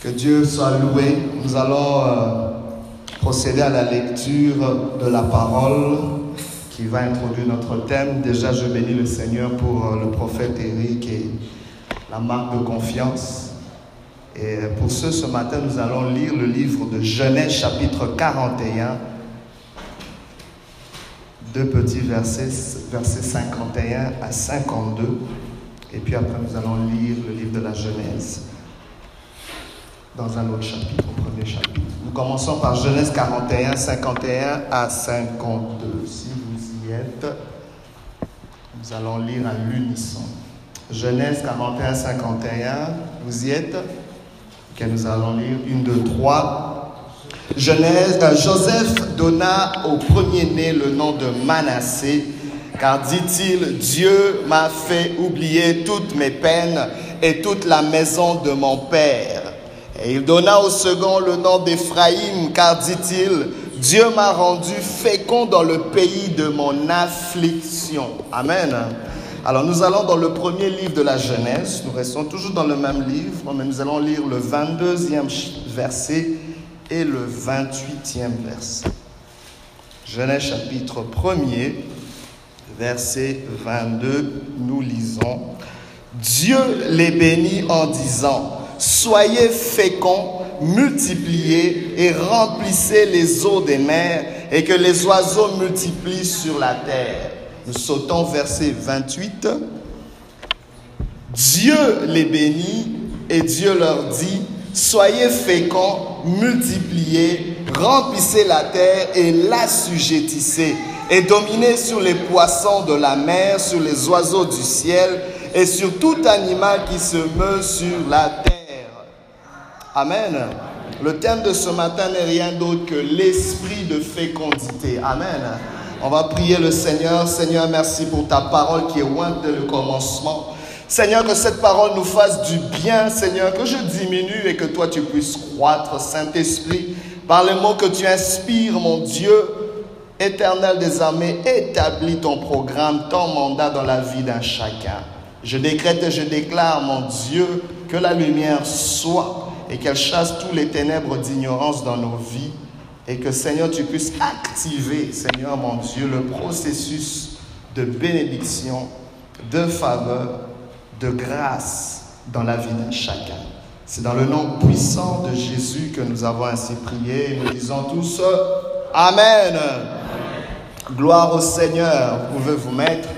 Que Dieu soit loué. Nous allons euh, procéder à la lecture de la parole qui va introduire notre thème. Déjà, je bénis le Seigneur pour euh, le prophète Éric et la marque de confiance. Et pour ce, ce matin, nous allons lire le livre de Genèse chapitre 41. Deux petits versets, versets 51 à 52. Et puis après, nous allons lire le livre de la Genèse dans un autre chapitre, au premier chapitre. Nous commençons par Genèse 41, 51 à 52. Si vous y êtes, nous allons lire à l'unisson. Genèse 41, 51, vous y êtes? Ok, nous allons lire une, deux, trois. Genèse, euh, Joseph donna au premier-né le nom de Manassé, car dit-il, Dieu m'a fait oublier toutes mes peines et toute la maison de mon père. Et il donna au second le nom d'Éphraïm, car dit-il, Dieu m'a rendu fécond dans le pays de mon affliction. Amen. Alors nous allons dans le premier livre de la Genèse, nous restons toujours dans le même livre, mais nous allons lire le 22e verset et le 28e verset. Genèse chapitre 1er, verset 22, nous lisons, Dieu les bénit en disant, Soyez féconds, multipliez et remplissez les eaux des mers et que les oiseaux multiplient sur la terre. Nous sautons verset 28. Dieu les bénit et Dieu leur dit, Soyez féconds, multipliez, remplissez la terre et l'assujettissez, et dominez sur les poissons de la mer, sur les oiseaux du ciel, et sur tout animal qui se meut sur la terre. Amen. Le thème de ce matin n'est rien d'autre que l'esprit de fécondité. Amen. On va prier le Seigneur. Seigneur, merci pour ta parole qui est loin de le commencement. Seigneur, que cette parole nous fasse du bien, Seigneur, que je diminue et que toi tu puisses croître, Saint-Esprit, par les mots que tu inspires, mon Dieu, éternel des armées, établis ton programme, ton mandat dans la vie d'un chacun. Je décrète et je déclare, mon Dieu, que la lumière soit et qu'elle chasse tous les ténèbres d'ignorance dans nos vies et que Seigneur, tu puisses activer, Seigneur mon Dieu, le processus de bénédiction, de faveur, de grâce dans la vie de chacun. C'est dans le nom puissant de Jésus que nous avons ainsi prié. Nous disons tous Amen. Gloire au Seigneur. Vous pouvez vous mettre.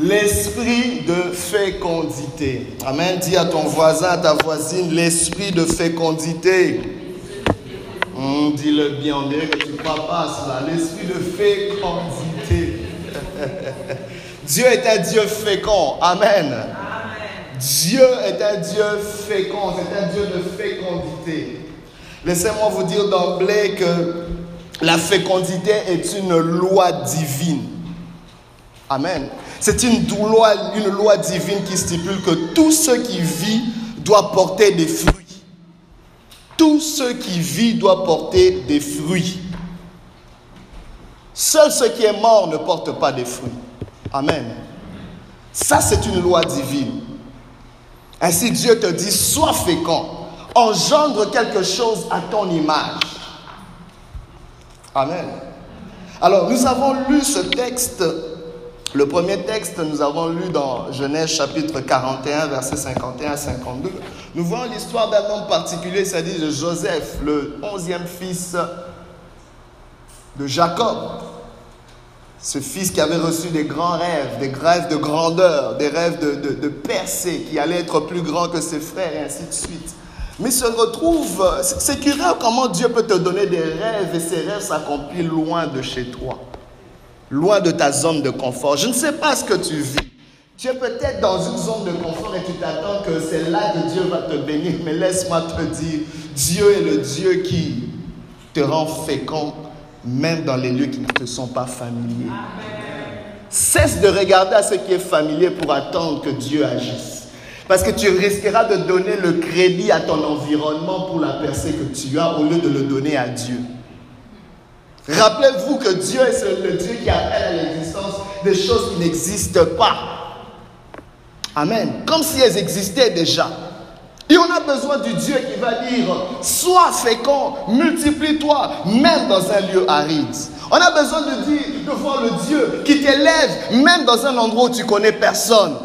L'esprit de fécondité. Amen. Dis à ton voisin, à ta voisine, l'esprit de fécondité. Hum, Dis-le bien, on dirait que tu ne crois pas à cela. L'esprit de fécondité. Dieu est un Dieu fécond. Amen. Dieu est un Dieu fécond. C'est un Dieu de fécondité. Laissez-moi vous dire d'emblée que la fécondité est une loi divine. Amen. C'est une loi, divine qui stipule que tout ce qui vit doit porter des fruits. Tout ce qui vit doit porter des fruits. Seul ce qui est mort ne porte pas des fruits. Amen. Ça, c'est une loi divine. Ainsi, Dieu te dit, sois fécond, engendre quelque chose à ton image. Amen. Alors, nous avons lu ce texte le premier texte, nous avons lu dans Genèse chapitre 41, versets 51 à 52. Nous voyons l'histoire d'un homme particulier, c'est-à-dire de Joseph, le onzième fils de Jacob. Ce fils qui avait reçu des grands rêves, des rêves de grandeur, des rêves de, de, de percée, qui allait être plus grand que ses frères, et ainsi de suite. Mais se retrouve, c'est curieux comment Dieu peut te donner des rêves et ces rêves s'accomplissent loin de chez toi loin de ta zone de confort. Je ne sais pas ce que tu vis. Tu es peut-être dans une zone de confort et tu t'attends que c'est là que Dieu va te bénir. Mais laisse-moi te dire, Dieu est le Dieu qui te rend fécond, même dans les lieux qui ne te sont pas familiers. Cesse de regarder à ce qui est familier pour attendre que Dieu agisse. Parce que tu risqueras de donner le crédit à ton environnement pour la percée que tu as au lieu de le donner à Dieu. Rappelez-vous que Dieu est le Dieu qui appelle à l'existence des choses qui n'existent pas. Amen. Comme si elles existaient déjà. Et on a besoin du Dieu qui va dire, sois fécond, multiplie-toi, même dans un lieu aride. On a besoin de dire, de voir le Dieu qui t'élève, même dans un endroit où tu connais personne.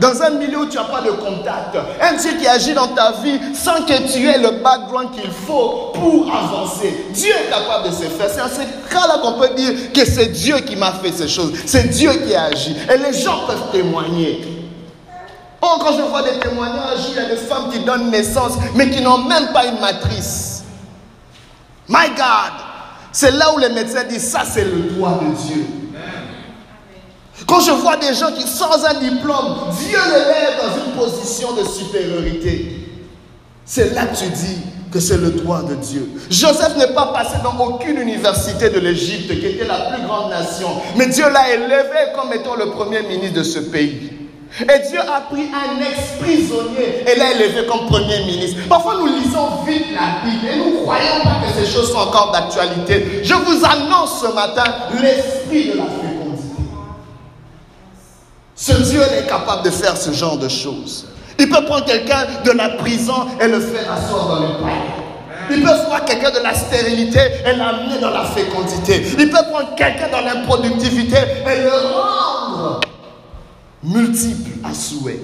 Dans un milieu où tu n'as pas de contact. Un Dieu qui agit dans ta vie sans que tu aies le background qu'il faut pour avancer. Dieu est capable de se faire. C'est à ce cas-là qu'on peut dire que c'est Dieu qui m'a fait ces choses. C'est Dieu qui a agi. Et les gens peuvent témoigner. Oh, quand je vois des témoignages, il y a des femmes qui donnent naissance, mais qui n'ont même pas une matrice. My God, c'est là où les médecins disent, ça c'est le droit de Dieu. Quand je vois des gens qui, sans un diplôme, Dieu les lève dans une position de supériorité. C'est là que tu dis que c'est le droit de Dieu. Joseph n'est pas passé dans aucune université de l'Égypte, qui était la plus grande nation, mais Dieu l'a élevé comme étant le premier ministre de ce pays. Et Dieu a pris un ex-prisonnier et l'a élevé comme premier ministre. Parfois, nous lisons vite la Bible et nous ne croyons pas que ces choses sont encore d'actualité. Je vous annonce ce matin l'esprit de la fécondité. Ce Dieu est capable de faire ce genre de choses. Il peut prendre quelqu'un de la prison et le faire asseoir dans le palais. Il peut prendre quelqu'un de la stérilité et l'amener dans la fécondité. Il peut prendre quelqu'un dans l'improductivité et le rendre multiple à souhait.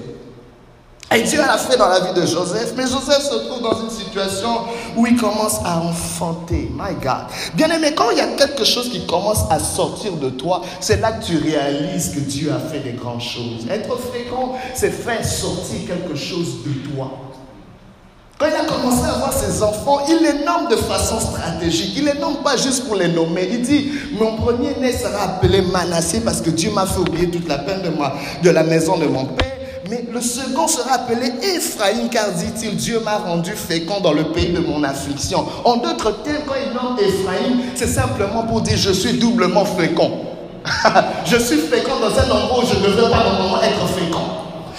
Et Dieu l'a fait dans la vie de Joseph, mais Joseph se trouve dans une situation où il commence à enfanter. My God. Bien aimé, quand il y a quelque chose qui commence à sortir de toi, c'est là que tu réalises que Dieu a fait des grandes choses. Être fécond, c'est faire sortir quelque chose de toi. Quand il a commencé à avoir ses enfants, il les nomme de façon stratégique. Il les nomme pas juste pour les nommer. Il dit, mon premier-né sera appelé Manassé parce que Dieu m'a fait oublier toute la peine de, moi, de la maison de mon père. Mais le second sera appelé Ephraïm car dit-il, Dieu m'a rendu fécond dans le pays de mon affliction. En d'autres termes, quand il nomme Ephraïm, c'est simplement pour dire, je suis doublement fécond. je suis fécond dans un endroit où je ne veux pas normalement être fécond.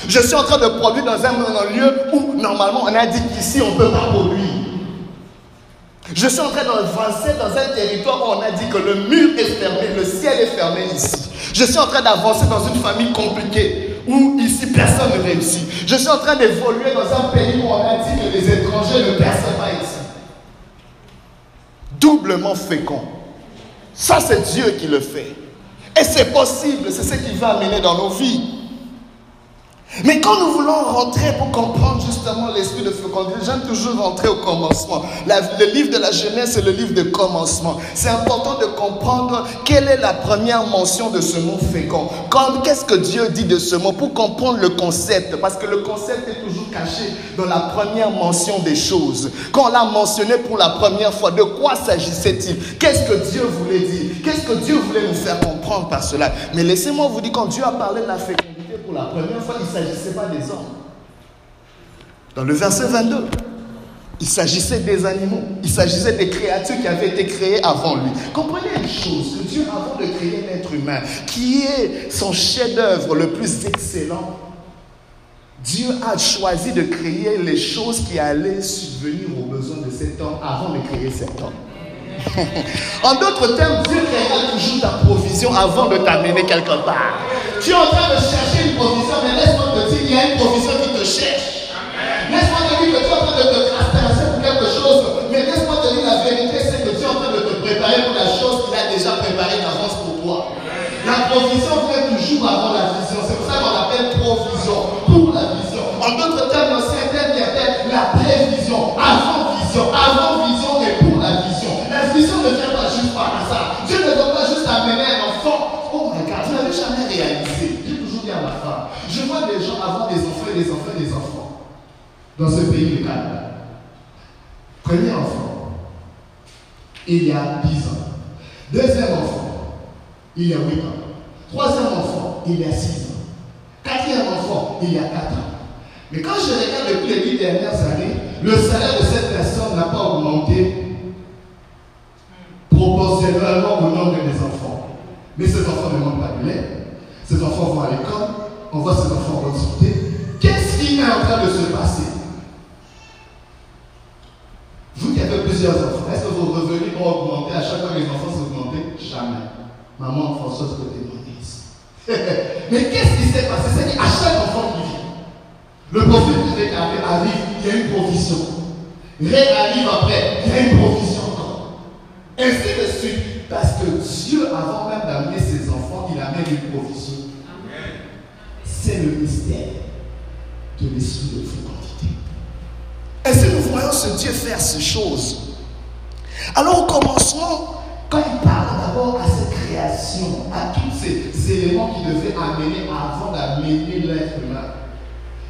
Je suis en train de produire dans un, lieu où normalement on a dit qu'ici on ne peut pas produire. Je suis en train d'avancer dans un territoire où on a dit que le mur est fermé, le ciel est fermé ici. Je suis en train d'avancer dans une famille compliquée où ici personne ne réussit. Je suis en train d'évoluer dans un pays où on a dit que les étrangers ne percent pas ici. Doublement fécond. Ça, c'est Dieu qui le fait. Et c'est possible, c'est ce qu'il va amener dans nos vies. Mais quand nous voulons rentrer pour comprendre justement l'esprit de fécondité, j'aime toujours rentrer au commencement. le livre de la Genèse, c'est le livre de commencement. C'est important de comprendre quelle est la première mention de ce mot fécond. Qu'est-ce que Dieu dit de ce mot pour comprendre le concept? Parce que le concept est toujours caché dans la première mention des choses. Quand on l'a mentionné pour la première fois, de quoi s'agissait-il? Qu'est-ce que Dieu voulait dire? Qu'est-ce que Dieu voulait nous faire comprendre par cela? Mais laissez-moi vous dire, quand Dieu a parlé de la fécondité, la première fois, il ne s'agissait pas des hommes. Dans le verset 22, il s'agissait des animaux, il s'agissait des créatures qui avaient été créées avant lui. Comprenez une chose, que Dieu, avant de créer l'être humain, qui est son chef-d'œuvre le plus excellent, Dieu a choisi de créer les choses qui allaient subvenir aux besoins de cet homme avant de créer cet homme. en d'autres termes, Dieu créera toujours ta provision avant de t'amener quelque part. Tu es en train de chercher une mais laisse-moi te dire qu'il y a une provision qui te cherche. Laisse-moi te dire que tu es en train de te traverser pour quelque chose, mais laisse-moi te dire la vérité, c'est que tu es en train de te préparer pour la chose qu'il a déjà préparée d'avance pour toi. La provision vient toujours avant la vision. C'est pour ça qu'on l'appelle provision, pour la vision. En d'autres termes, y a la prévision, avant vision, avant vision et pour la vision. La vision ne vient pas juste par hasard. Dieu ne doit dans ce pays de Canada. Premier enfant, il y a 10 ans. Deuxième enfant, il y a 8 ans. Troisième enfant, il y a 6 ans. Quatrième enfant, il y a 4 ans. Mais quand je regarde depuis les 8 dernières années, le salaire de cette personne n'a pas augmenté proportionnellement au nombre des enfants. Mais ces enfants ne manquent pas de lait. Ces enfants vont à l'école on voit ces enfants consulter. Qu'est-ce qui est en train de se passer Vous qui avez enfants, est-ce que vos revenus vont augmenter? À chaque fois que les enfants augmentés Jamais. Maman Françoise peut témoigner. Mais qu'est-ce qui s'est passé? C'est qu'à chaque enfant qui vient, le prophète arrive, il y a une provision. Ré arrive après, il y a une provision encore. Ainsi de suite. Parce que Dieu, avant même d'amener ses enfants, il amène une provision. C'est le mystère de l'esprit de fécondité. Ainsi, nous voyons ce Dieu faire ces choses? Alors, au commencement, Quand il parle d'abord à cette création, à tous ces éléments qui devaient amener avant d'amener l'être humain,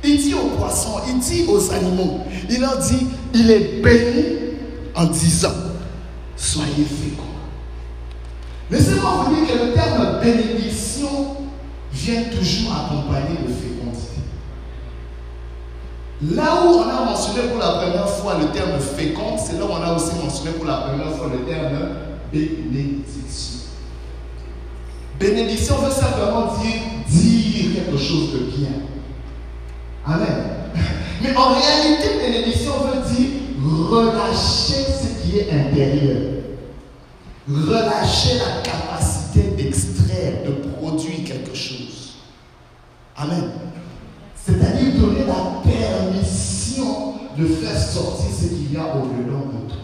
il dit aux poissons, il dit aux animaux, il leur dit, il est béni en disant, soyez féconds. Laissez-moi vous dire que le terme bénédiction vient toujours accompagné de fécondité. Là où on a mentionné pour la première fois le terme fécond, c'est là où on a aussi mentionné pour la première fois le terme Bénédiction. bénédiction. veut simplement dire Dire quelque chose de bien. Amen. Mais en réalité, bénédiction veut dire relâcher ce qui est intérieur. relâcher la capacité d'extraire, de produire quelque chose. Amen. C'est-à-dire donner la permission de faire sortir ce qu'il y a au-dedans de toi.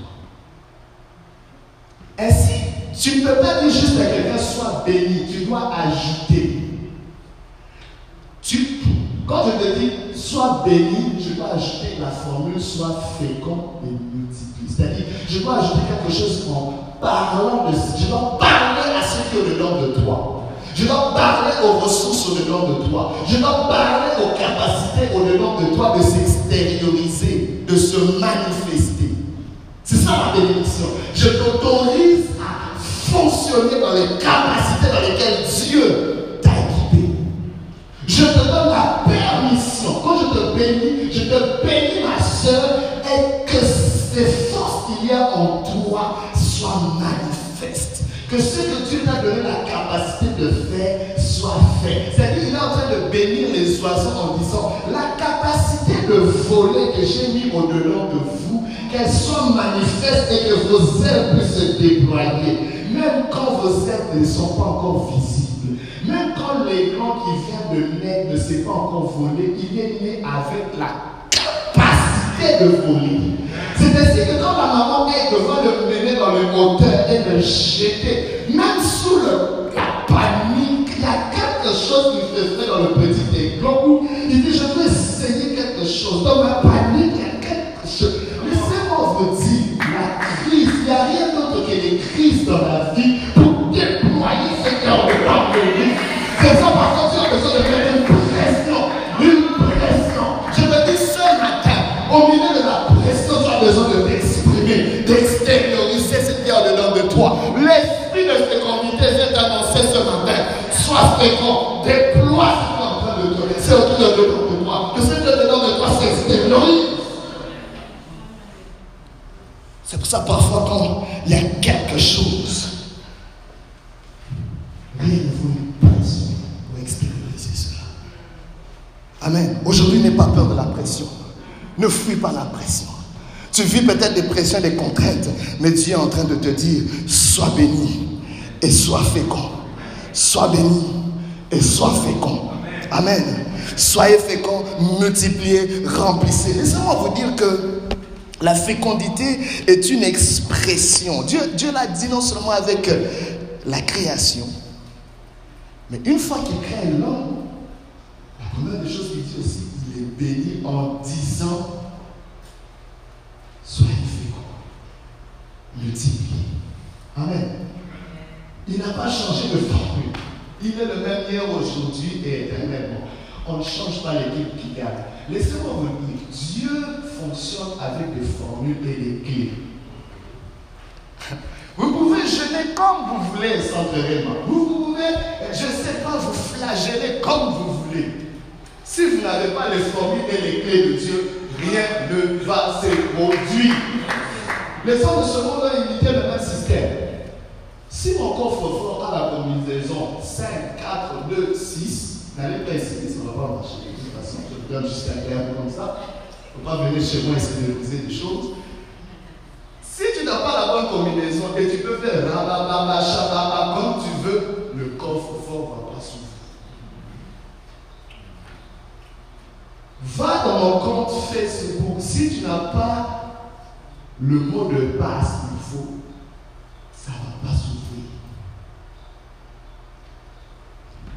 Ainsi, tu ne peux pas dire juste à quelqu'un sois béni, tu dois ajouter. Tu, quand je te dis sois béni, je dois ajouter la formule sois fécond et multiplie. C'est-à-dire, je dois ajouter quelque chose en parlant de Je dois parler à ce qui au-dedans de toi. Je dois parler aux ressources au-dedans de toi. Je dois parler aux capacités au-dedans de toi de s'extérioriser, de se manifester. C'est ça ma bénédiction. Je t'autorise à fonctionner dans les capacités dans lesquelles Dieu t'a guidé. Je te donne la permission. Quand je te bénis, je te bénis, ma soeur, et que ces forces qu'il y a en toi soient manifestes. Que ce que Dieu t'a donné la capacité de faire soit fait. C'est-à-dire, il est en train de bénir les oiseaux en disant la capacité de voler que j'ai mis au-delà de vous, qu'elle soit manifeste et que vos ailes puissent se déployer. Même quand vos ailes ne sont pas encore visibles. Même quand l'écran qui vient de naître ne s'est pas encore volé, il est né avec la capacité de voler. C'est ainsi que quand la maman est devant le dans le moteur et le jeter, même sous le, la panique, il y a quelque chose qui se fait dans le petit écran il dit Je veux essayer quelque chose. Dans ma panique, il y a quelque chose. Laissez-moi vous dire la crise, il n'y a rien d'autre que les crises dans la vie ça parfois quand il y a quelque chose, Rien ne vaut une pression pour extérioriser cela. Amen. Aujourd'hui, n'aie pas peur de la pression. Ne fuis pas la pression. Tu vis peut-être des pressions, des contraintes, mais Dieu est en train de te dire, sois béni et sois fécond. Sois béni et sois fécond. Amen. Soyez fécond, multipliez, remplissez. Laissez-moi vous dire que la fécondité est une expression. Dieu, l'a dit non seulement avec euh, la création, mais une fois qu'il crée l'homme, La première des choses qu'il dit aussi, il est béni en disant Soyez féconds, multipliez. Amen. Il n'a pas changé de formule. Il est le même hier, aujourd'hui et éternellement. On ne change pas l'équipe qui gagne. Laissez-moi vous Dieu fonctionne avec des formules et des clés. Vous pouvez jeûner comme vous voulez vraiment. Vous pouvez, je ne sais pas, vous flageller comme vous voulez. Si vous n'avez pas les formules et les clés de Dieu, rien ne va se produire. Les hommes de ce monde ont imité le même système. Si mon coffre fort a la combinaison 5, 4, 2, 6, n'allez pas essayer, ça ne va pas marcher. De toute façon, je vous donne jusqu'à terme comme ça. Ne faut pas venir chez moi de poser des choses. Si tu n'as pas la bonne combinaison et tu peux faire rabababa, shababa comme tu veux, le coffre fort ne va pas s'ouvrir. Va dans mon compte Facebook, si tu n'as pas le mot de passe qu'il faut, ça ne va pas s'ouvrir.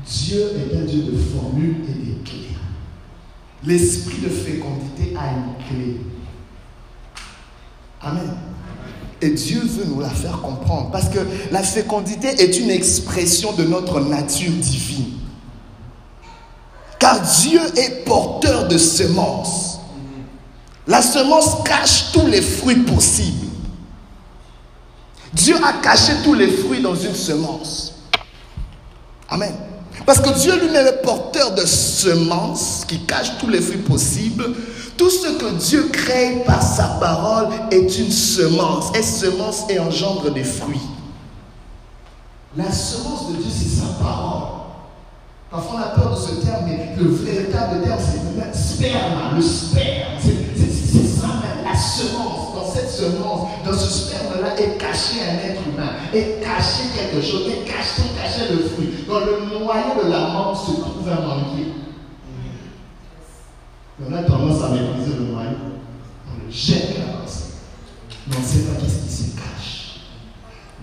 Dieu est un Dieu de formules et des clés. L'esprit de fécondité a une clé. Amen. Et Dieu veut nous la faire comprendre. Parce que la fécondité est une expression de notre nature divine. Car Dieu est porteur de semences. La semence cache tous les fruits possibles. Dieu a caché tous les fruits dans une semence. Amen. Parce que Dieu lui-même est porteur de semences qui cachent tous les fruits possibles. Tout ce que Dieu crée par sa parole est une semence. Et semence et engendre des fruits. La semence de Dieu, c'est sa parole. Parfois, on a peur de ce terme, mais le véritable terme, c'est le sperme, le sperme. Caché quelque chose, est caché, caché le fruit. Dans le noyau de la mort se trouve un manqué. On a tendance à mépriser le noyau. On le jette là Mais on ne sait pas qu'est-ce qui se cache.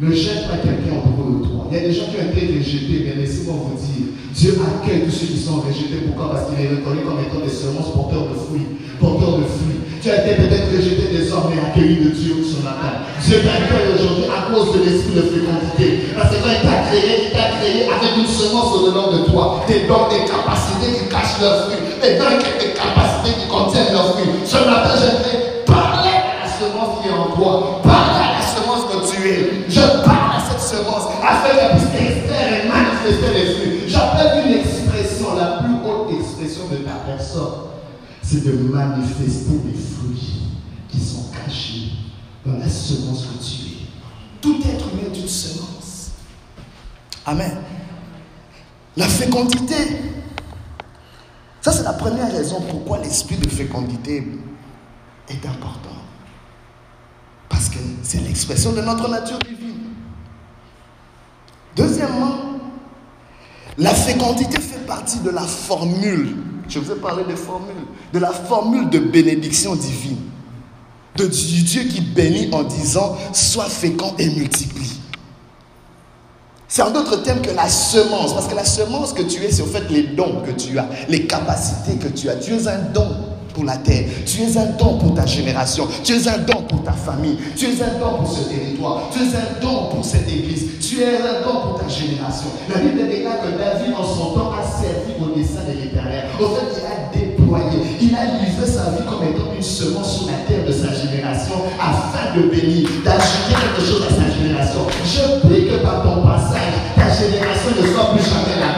Ne jette pas quelqu'un au propos de toi. Il y a des gens qui ont été rejetés, mais laissez-moi vous dire, Dieu accueille tous ceux qui sont rejetés. Pourquoi? Parce qu'il est reconnu comme étant des semences porteurs de fruits. Porteurs de fruits. Tu as été peut-être rejeté des hommes, mais accueilli de Dieu sur la table. Dieu t'accueille aujourd'hui à cause de l'esprit de fécondité. Parce que quand il t'a créé, il t'a créé avec une semence au-dedans de toi. Des dons, des capacités qui cachent leurs fruits. Des dons, des capacités qui contiennent leurs fruits. Ce matin, j'aimerais parler à la semence qui est en toi. Parler à la semence que tu es. Je parle à cette semence afin qu'elle puisse et manifester les c'est de manifester les fruits qui sont cachés dans la semence que tu es. Tout être humain est une semence. Amen. La fécondité. Ça, c'est la première raison pourquoi l'esprit de fécondité est important. Parce que c'est l'expression de notre nature divine. Deuxièmement, la fécondité fait partie de la formule. Je vous ai parlé de formule. De la formule de bénédiction divine. De Dieu qui bénit en disant Sois fécond et multiplie. C'est en d'autres termes que la semence. Parce que la semence que tu es, c'est en fait les dons que tu as, les capacités que tu as. Tu es un don pour la terre. Tu es un don pour ta génération. Tu es un don pour ta famille. Tu es un don pour ce territoire. Tu es un don pour cette église. Tu es un don pour ta génération. La Bible déclare que David, en son temps, a servi au dessein de l'éternel. Au fait, il a déployé. Il a livré sa vie comme étant une semence sur la terre de sa génération afin de bénir, d'ajouter quelque chose à sa génération. Je prie que par ton passage, ta génération ne soit plus jamais la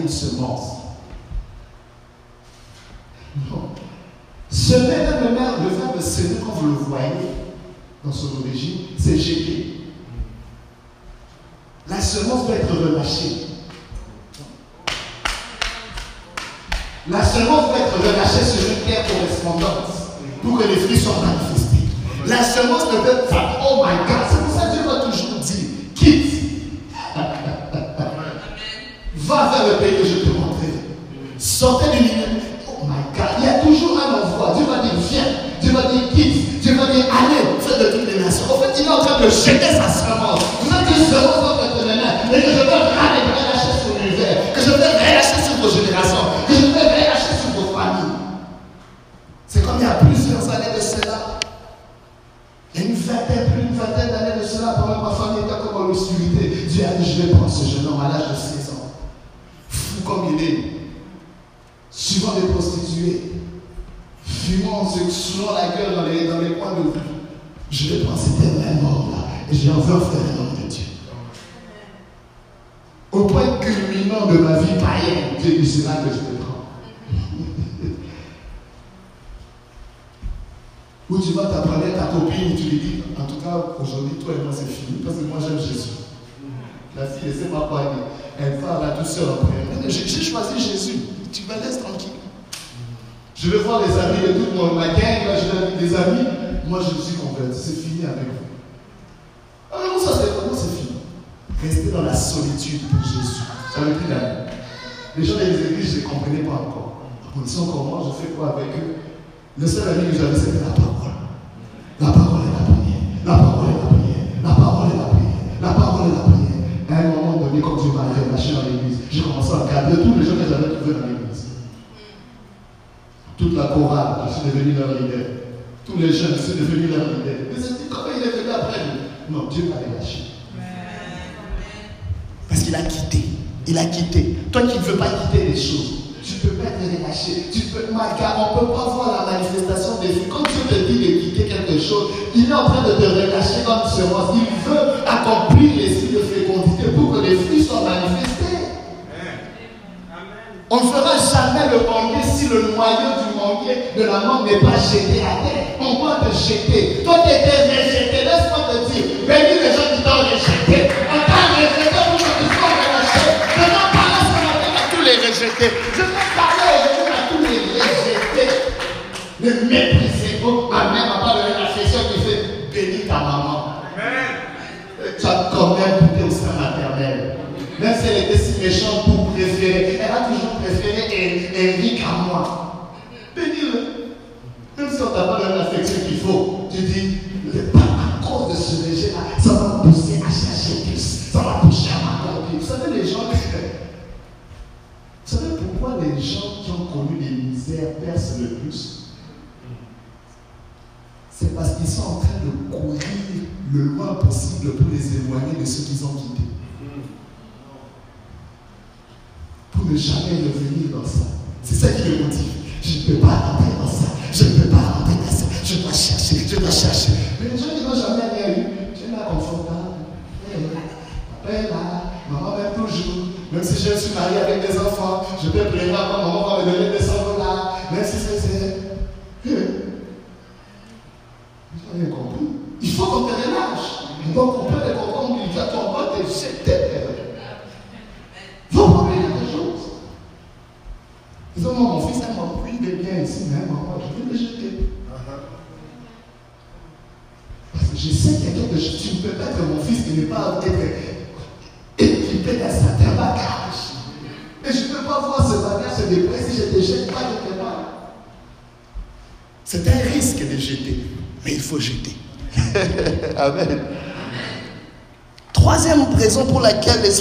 une semence. Non. Semer, même le maire, le verbe semer, quand vous le voyez dans son origine, c'est jeter. La semence doit être relâchée. La semence doit être relâchée sur une terre correspondante pour que les fruits soient manifestés. La semence ne peut pas. Oh my God, c'est pour ça que Dieu va toujours dire quitte. Va vers que je te montrerai. Sortez du milieu. Oh my God, il y a toujours un envoi. Dieu va dire viens. Dieu va dire quitte. Dieu va dire allez, faites de toutes les nations. En fait, il est en train de jeter sa semence. Vous êtes une semence votre. Et je veux relâcher les, coins de rue. Je vais prendre cet homme-là. Et je vais en faire un homme de Dieu. Au point culminant de ma vie païenne, Dieu dit, c'est que je vais prendre. Ou tu vas t'apprendre ta copine, tu lui dis, en tout cas, aujourd'hui, toi et moi, c'est fini, parce que moi, j'aime Jésus. La fille, pas quoi Elle va la douceur après. J'ai choisi Jésus. Tu me laisses tranquille. Je vais voir les amis de tout mon ma gang, là, je vais des amis. Moi, je me suis converti. C'est fini avec vous. Ah non, ça, c'est c'est fini. Rester dans la solitude pour Jésus. J'avais plus d'amis. Les gens des églises, je ne les comprenais pas encore. Ils sont comme moi, je fais quoi avec eux? Le seul ami que j'avais, c'était la parole. La parole est la prière. La parole est la prière. La parole est la prière. La parole est la prière. À un moment donné, quand Dieu m'a relâché dans l'église, j'ai commencé à garder tous les gens que j'avais trouvés dans l'église. Toute la chorale, je suis devenu leur leader. Tous les jeunes, je suis devenu leur leader. Mais c'est comment il est venu après nous? Non, Dieu m'a relâché. Parce qu'il a quitté. Il a quitté. Toi qui ne veux pas quitter les choses, tu ne peux pas te relâcher. Tu peux, on ne peut pas voir la manifestation des vies. Quand Dieu te dit de quitter quelque chose, il est en train de te relâcher comme semence. Il veut accomplir l'esprit de fécondité pour que les fruits soient manifestés. On ne fera jamais le manguier si le noyau du manguier de la mangue n'est pas jeté à terre. On va te jeter. Toi, tu étais rejeté. Laisse-moi te dire. Bénis les gens qui t'ont rejeté. On t'a rejeté pour que tu sois relâché. N'en parle ce matin à tous les rejetés. Je On t'a pas l'affection qu'il faut, tu dis, à cause de ce rejet-là, ça va me pousser à chercher plus. Ça va pousser à m'accomplir. Vous savez, les gens, vous savez pourquoi les gens qui ont connu les misères percent le plus? C'est parce qu'ils sont en train de courir le loin possible pour les éloigner de ceux qu'ils ont quittés. Pour ne jamais revenir dans ça. C'est ça qui le motive.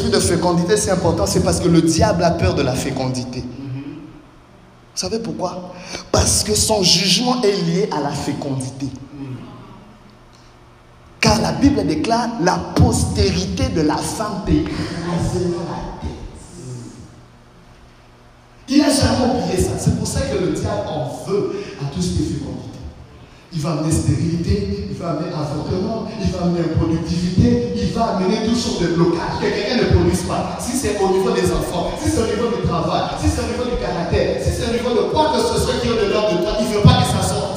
De fécondité c'est important, c'est parce que le diable a peur de la fécondité. Vous savez pourquoi? Parce que son jugement est lié à la fécondité. Car la Bible déclare la postérité de la femme t'écrasera la tête. Il n'a jamais oublié ça. C'est pour ça que le diable en veut à tout ce qui est. Il va amener stérilité, il va amener avortement, il va amener productivité, il va amener toutes sortes de blocages que quelqu'un ne produise pas. Si c'est au niveau des enfants, si c'est au niveau du travail, si c'est au niveau du caractère, si c'est au niveau de quoi que ce soit qui est au-dedans de toi, il ne veut pas que ça sorte.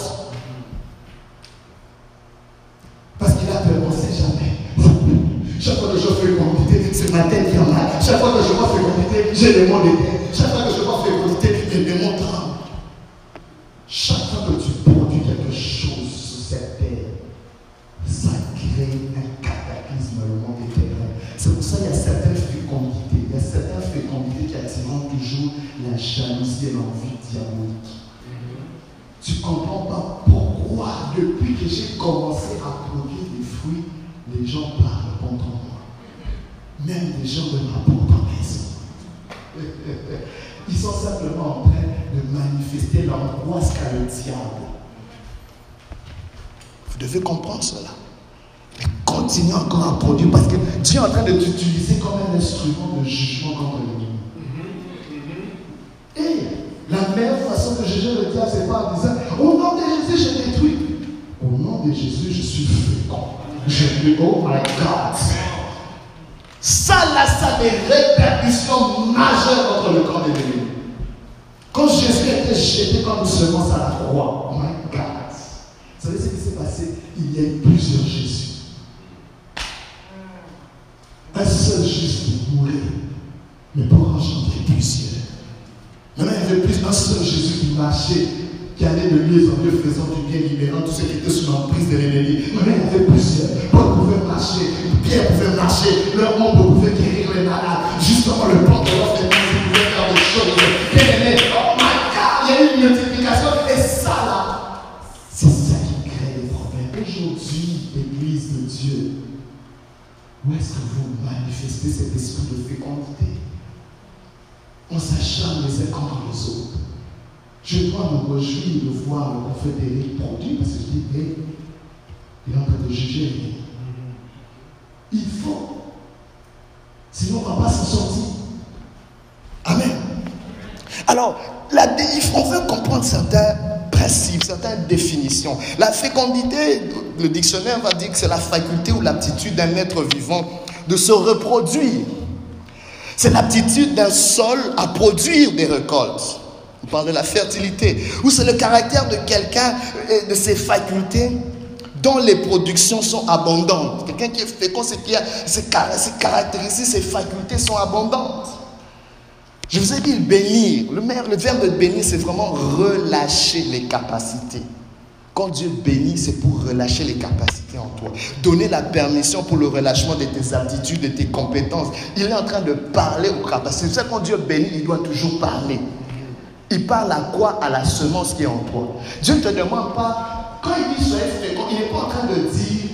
Parce qu'il a peur, on ne sait jamais. Chaque fois que je fais fécondité, c'est ma tête qui a mal. Chaque fois que je vois fécondité, j'ai des mots de. Chaque fois que je vois fécondité, j'ai des mots Chaque fois que tu produis quelque chose, cette terre, ça crée un cataclysme le monde éternel. C'est pour ça qu'il y a certaines fécondités, il y a certaines fécondités qui attirent toujours la jalousie et Tu ne comprends pas pourquoi, depuis que j'ai commencé à produire des fruits, les gens parlent contre moi. Même les gens de ma propre maison. Ils sont simplement en train de manifester l'angoisse qu'a le diable. Vous devez comprendre cela. Mais continuez encore à produire parce que Dieu est en train de t'utiliser comme un instrument de jugement contre l'ennemi. Et la meilleure façon de juger le diable, c'est pas en disant Au nom de Jésus, je détruis. Au nom de Jésus, je suis fécond. Je dis Oh my God. Ça, là, ça a des répercussions majeures contre le corps de l'ennemi. Quand Jésus était jeté comme une semence à la croix, oh my God. Vous savez ce qui s'est passé? Il y a eu plusieurs Jésus. Un seul juste mourir, mais pour engendrer plusieurs. Maintenant, il y avait plus un seul Jésus qui marchait, qui allait de lieu en lieu, faisant du bien, libérant tous ceux qui étaient sous l'emprise de l'ennemi. Maintenant, il y avait plusieurs. Paul pouvait marcher, Pierre pouvait marcher, leur monde pouvait guérir les malades. Justement, le plan de l'offre des ils pouvaient faire des choses. Bien oh my God, il y a une multiplication. Et ça, là, c'est ça qui crée les problèmes. Aujourd'hui, l'Église de Dieu, où est-ce que vous manifestez cet esprit de fécondité? On s'acharne les uns contre les autres. Je dois me réjouir de voir le confédéré produit parce que je dis, il est en train de juger. Il faut. Sinon, on ne va pas s'en sortir. Amen. Alors, la, on veut comprendre certains principes, certaines définitions. La fécondité, le dictionnaire va dire que c'est la faculté ou l'aptitude d'un être vivant de se reproduire c'est l'aptitude d'un sol à produire des récoltes. On parle de la fertilité. Ou c'est le caractère de quelqu'un, de ses facultés, dont les productions sont abondantes. Quelqu'un qui est fécond, c'est ses, caractéristiques, ses facultés sont abondantes. Je vous ai dit bénir. Le, le verbe de bénir, c'est vraiment relâcher les capacités. Quand Dieu bénit, c'est pour relâcher les capacités en toi. Donner la permission pour le relâchement de tes aptitudes, de tes compétences. Il est en train de parler aux capacités. C'est quand Dieu bénit, il doit toujours parler. Il parle à quoi? À la semence qui est en toi. Dieu ne te demande pas, quand il dit soyez fécond, il n'est pas en train de dire,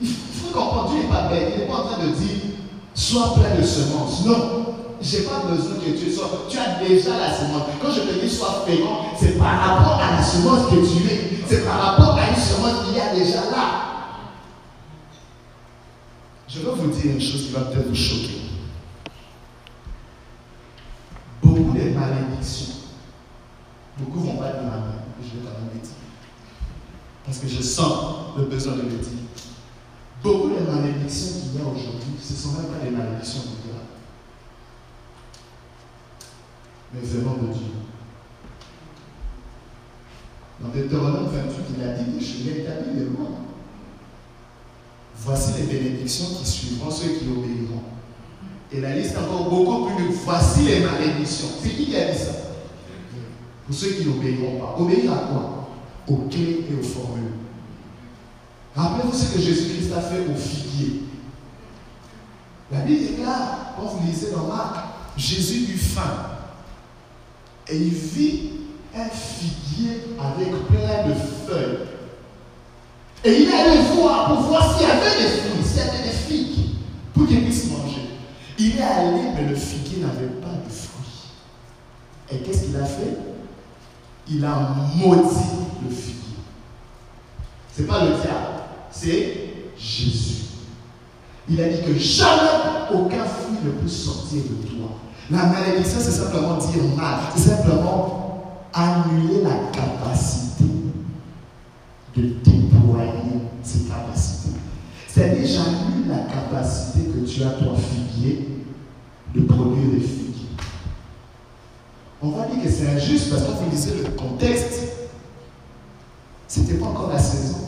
il faut comprendre, Dieu n'est pas bête, il n'est pas en train de dire, sois plein de semences. Non. Je n'ai pas besoin que tu sois. Tu as déjà la semence. Quand je te dis sois fécond, c'est par rapport à la semence que tu es. C'est par rapport à une semence qu'il y a déjà là. Je vais vous dire une chose qui va peut-être vous choquer. Beaucoup de malédictions. Beaucoup vont pas dire Amen. Je vais quand même le dire. Parce que je sens le besoin de le dire. Beaucoup de malédictions qu'il y a aujourd'hui, ce ne sont même pas des malédictions de Dieu. Mais venant de Dieu. Dans Deutéronome 28, il a dit que je vais établir les lois. Voici les bénédictions qui suivront ceux qui obéiront. Et la liste est encore beaucoup plus longue. Voici les malédictions. C'est qui qui a dit ça? Pour ceux qui n'obéiront pas. Obéir à quoi? Aux clés et aux formules. Rappelez-vous ce que Jésus-Christ a fait au figuier. La Bible est claire. Quand vous lisez dans Marc, Jésus eut faim. Et il vit un figuier avec plein de feuilles. Et il est allé voir pour voir s'il y avait des fruits, s'il y avait des figues, pour qu'il puisse manger. Il est allé, mais le figuier n'avait pas de fruits. Et qu'est-ce qu'il a fait? Il a maudit le figuier. Ce n'est pas le diable, c'est Jésus. Il a dit que jamais aucun fruit ne peut sortir de toi. La malédiction, c'est simplement dire mal. C'est simplement annuler la capacité de déployer ces capacités. C'est-à-dire, j'annule la capacité que tu as, toi, figuier, de produire des figues. On va dire que c'est injuste parce qu'on vous le contexte, c'était pas encore la saison.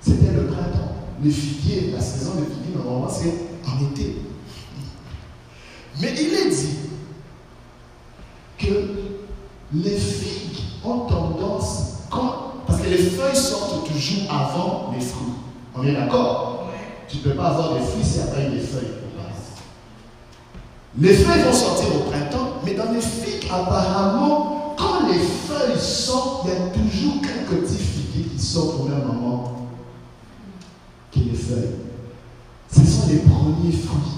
C'était le printemps. Les figuiers, la saison des figuiers, normalement, c'est en été. Mais il est dit que les figues ont tendance, quand, parce que les feuilles sortent toujours avant les fruits. On est d'accord? Tu ne peux pas avoir des fruits si après des feuilles. Les feuilles vont sortir au printemps, mais dans les figues, apparemment, quand les feuilles sortent, il y a toujours quelques petits figuiers qui qui sortent au même moment que les feuilles. Ce sont les premiers fruits.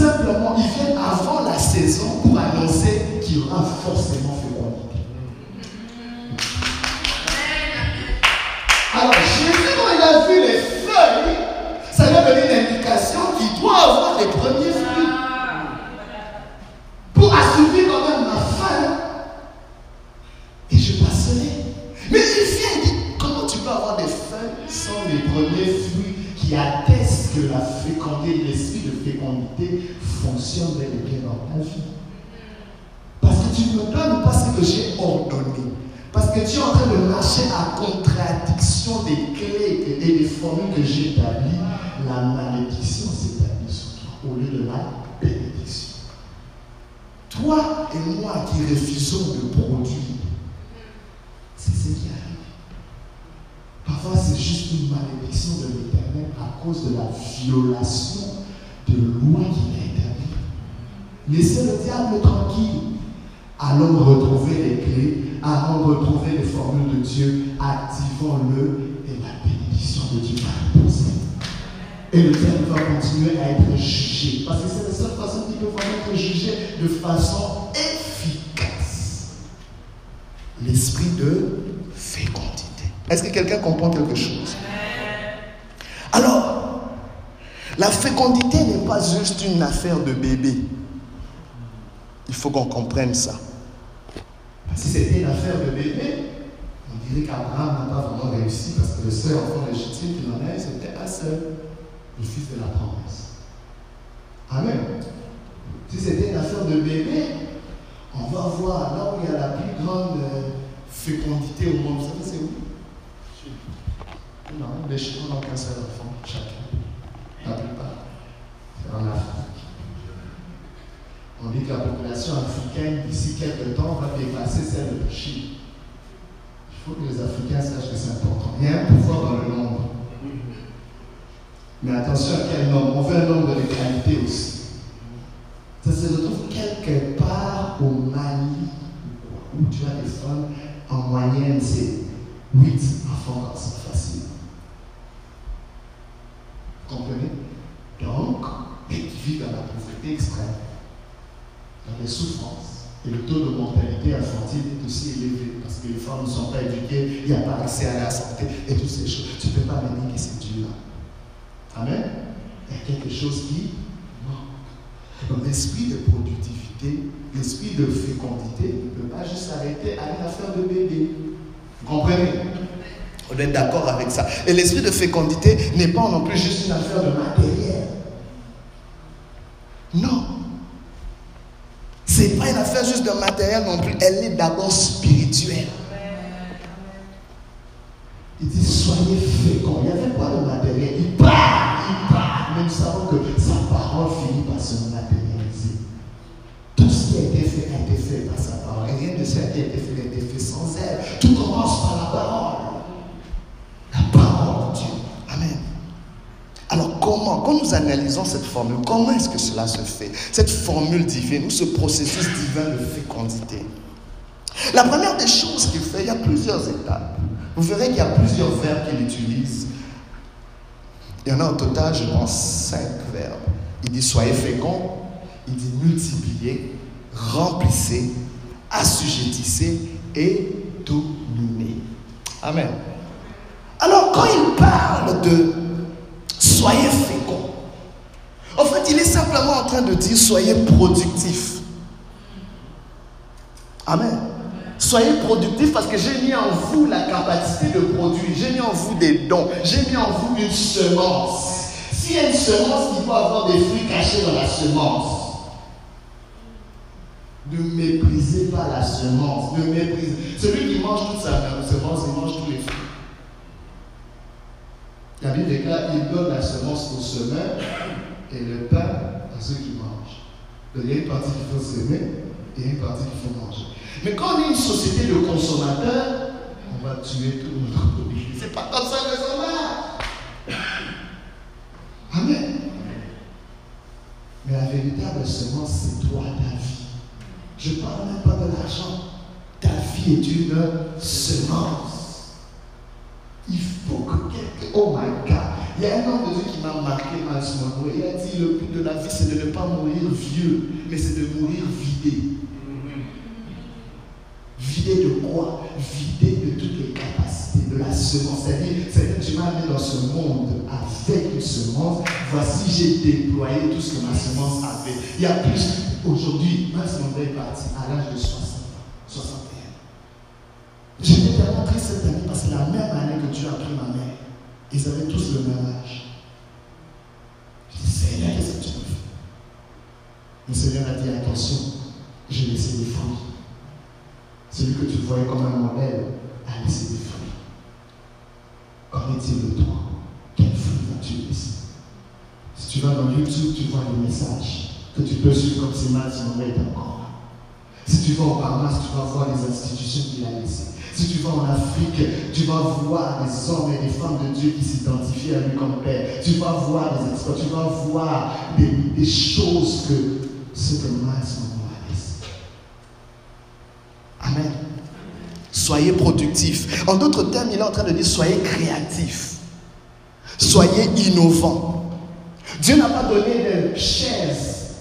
Simplement, ils viennent avant la saison pour annoncer qu'il y aura forcément fécondité. Alors, Jésus, quand il a vu les feuilles, ça lui a donné une indication qu'il doit avoir les premiers fruits. Pour assouvir Parce que tu es en train de marcher à contradiction des clés et des formules que j'ai établies. La malédiction s'établit sur toi au lieu de la bénédiction. Toi et moi qui refusons de produire, c'est ce qui arrive. Parfois, c'est juste une malédiction de l'éternel à cause de la violation de loi qu'il a établie. Laissez le diable tranquille. Allons retrouver les clés, allons retrouver les formules de Dieu, activons-le et la bénédiction de Dieu va reposer. Et le diable va continuer à être jugé. Parce que c'est la seule façon qu'il peut être jugé de façon efficace. L'esprit de fécondité. Est-ce que quelqu'un comprend quelque chose? Alors, la fécondité n'est pas juste une affaire de bébé. Il faut qu'on comprenne ça. Si c'était une affaire de bébé, on dirait qu'Abraham n'a pas vraiment réussi parce que le seul enfant légitime qu'il en a, c'était un seul, le fils de la promesse. Amen. Si c'était une affaire de bébé, on va voir là où il y a la plus grande fécondité au monde. Vous savez, c'est où? Non, les Chinois n'ont qu'un seul enfant, chacun. La plupart. C'est en Afrique. On dit que la population d'ici quelques temps, va dépasser celle de Chine. Il faut que les Africains sachent que c'est important. Il y a un pouvoir dans le nombre. Mais attention à quel nombre. On veut un nombre de qualité aussi. Ça se retrouve quelque part au Mali, où tu as des femmes, en moyenne, c'est 8 enfants quand c'est facile. Vous comprenez? Donc, ils vivent dans la pauvreté extrême dans les souffrances. Et le taux de mortalité infantile est aussi élevé parce que les femmes ne sont pas éduquées, il n'y a pas accès à la santé et toutes ces choses. Tu ne peux pas me dire que c'est Dieu là. Amen. Il y a quelque chose qui manque. L'esprit de productivité, l'esprit de fécondité ne peut pas juste s'arrêter à une affaire de bébé. Vous comprenez? On est d'accord avec ça. Et l'esprit de fécondité n'est pas non plus juste une affaire de matériel. Non. Ce n'est pas une affaire juste de matériel non plus, elle est d'abord spirituelle. Il dit soyez féconds. Il y avait pas de matériel. Il parle, il parle. Mais nous savons que sa parole finit par se matérialiser. Tout ce qui a été fait a été fait par sa parole. Rien de ce qui a été fait a été fait sans elle. Tout commence par la parole. La parole de Dieu. Amen. Alors comment, quand nous analysons cette formule, comment est-ce que cela se fait? Cette formule divine ou ce processus divin de fécondité? La première des choses qu'il fait, il y a plusieurs étapes. Vous verrez qu'il y a plusieurs verbes qu'il utilise. Il y en a au total, je pense, cinq verbes. Il dit soyez féconds, il dit multipliez, remplissez, assujettissez et dominez. Amen. Alors quand il parle de soyez féconds, en fait, il est simplement en train de dire soyez productifs. Amen. Soyez productifs parce que j'ai mis en vous la capacité de produire. J'ai mis en vous des dons. J'ai mis en vous une semence. S'il y a une semence, il faut avoir des fruits cachés dans la semence. Ne méprisez pas la semence. Ne méprisez. Celui qui mange toute sa semence, il mange tous les fruits. La déclare il donne la semence aux semeurs et le pain à ceux qui mangent. Donc il y a une partie qu'il faut semer et une partie qu'il faut manger. Mais quand on est une société de consommateurs, on va tuer tout notre produit. C'est pas comme ça que ça marche. Amen. Mais la véritable semence, c'est toi, ta vie. Je ne parle même pas de l'argent. Ta vie est une semence. Oh my God. Il y a un homme de Dieu qui m'a marqué moment. Il a dit le but de la vie, c'est de ne pas mourir vieux, mais c'est de mourir vidé. Vidé de quoi? Vidé de toutes les capacités, de la semence. C'est-à-dire, c'est-à-dire tu m'as amené dans ce monde avec une semence. Voici, j'ai déployé tout ce que ma semence avait. Il y a plus. Aujourd'hui, ma semence est partie à l'âge de 60 ans, 61. J'étais tellement triste cette année parce que la même année que Dieu a pris ma mère, ils avaient tous le même âge. Je dis, Seigneur, qu'est-ce que tu Le Seigneur a dit, attention, j'ai laissé des fruits. Celui que tu voyais comme un modèle a laissé des fruits. Qu'en est-il de toi? Quel fruit vas-tu laisser? Si tu vas dans YouTube, tu vois des messages que tu peux suivre comme si si est encore. Si tu vas au Bahamas, tu vas voir les institutions qu'il a laissées. Si tu vas en Afrique, tu vas voir des hommes et des femmes de Dieu qui s'identifient à lui comme Père. Tu vas voir des exploits, tu vas voir des, choses que ce que Amen. Soyez productifs. En d'autres termes, il est en train de dire soyez créatifs. Soyez innovants. Dieu n'a pas donné de chaise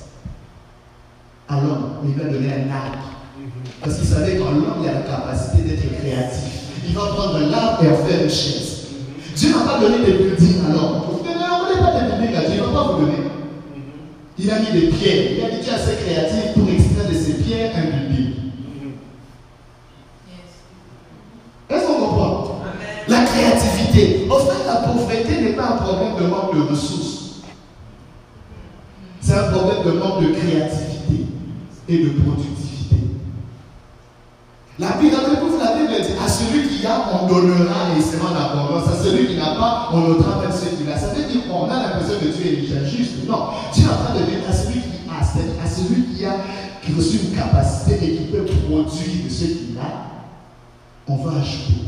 à l'homme, il lui a donné un arbre. Parce qu'il savait qu'en l'homme, il a la capacité d'être créatif. Il va prendre l'arbre et en faire une chaise. Dieu n'a pas donné des buildings à l'homme. Vous ne donnez pas des buildings à Dieu, il ne va pas vous donner. Il a mis des pierres. Il a dit es assez créatif pour extraire de ces pierres un building. Est-ce qu'on comprend? La créativité. En fait, la pauvreté n'est pas un problème de manque de ressources. C'est un problème de manque de créativité et de productivité. La Bible, la Bible dit à celui qui a, on donnera et sera en abondance. À celui qui n'a pas, on notera même ce qu'il a. Ça veut dire qu'on a l'impression que Dieu est juste. Non. Dieu est en train de dire à celui qui a, à celui qui a, qui reçu une capacité et qui peut produire de ce qu'il a, on va ajouter.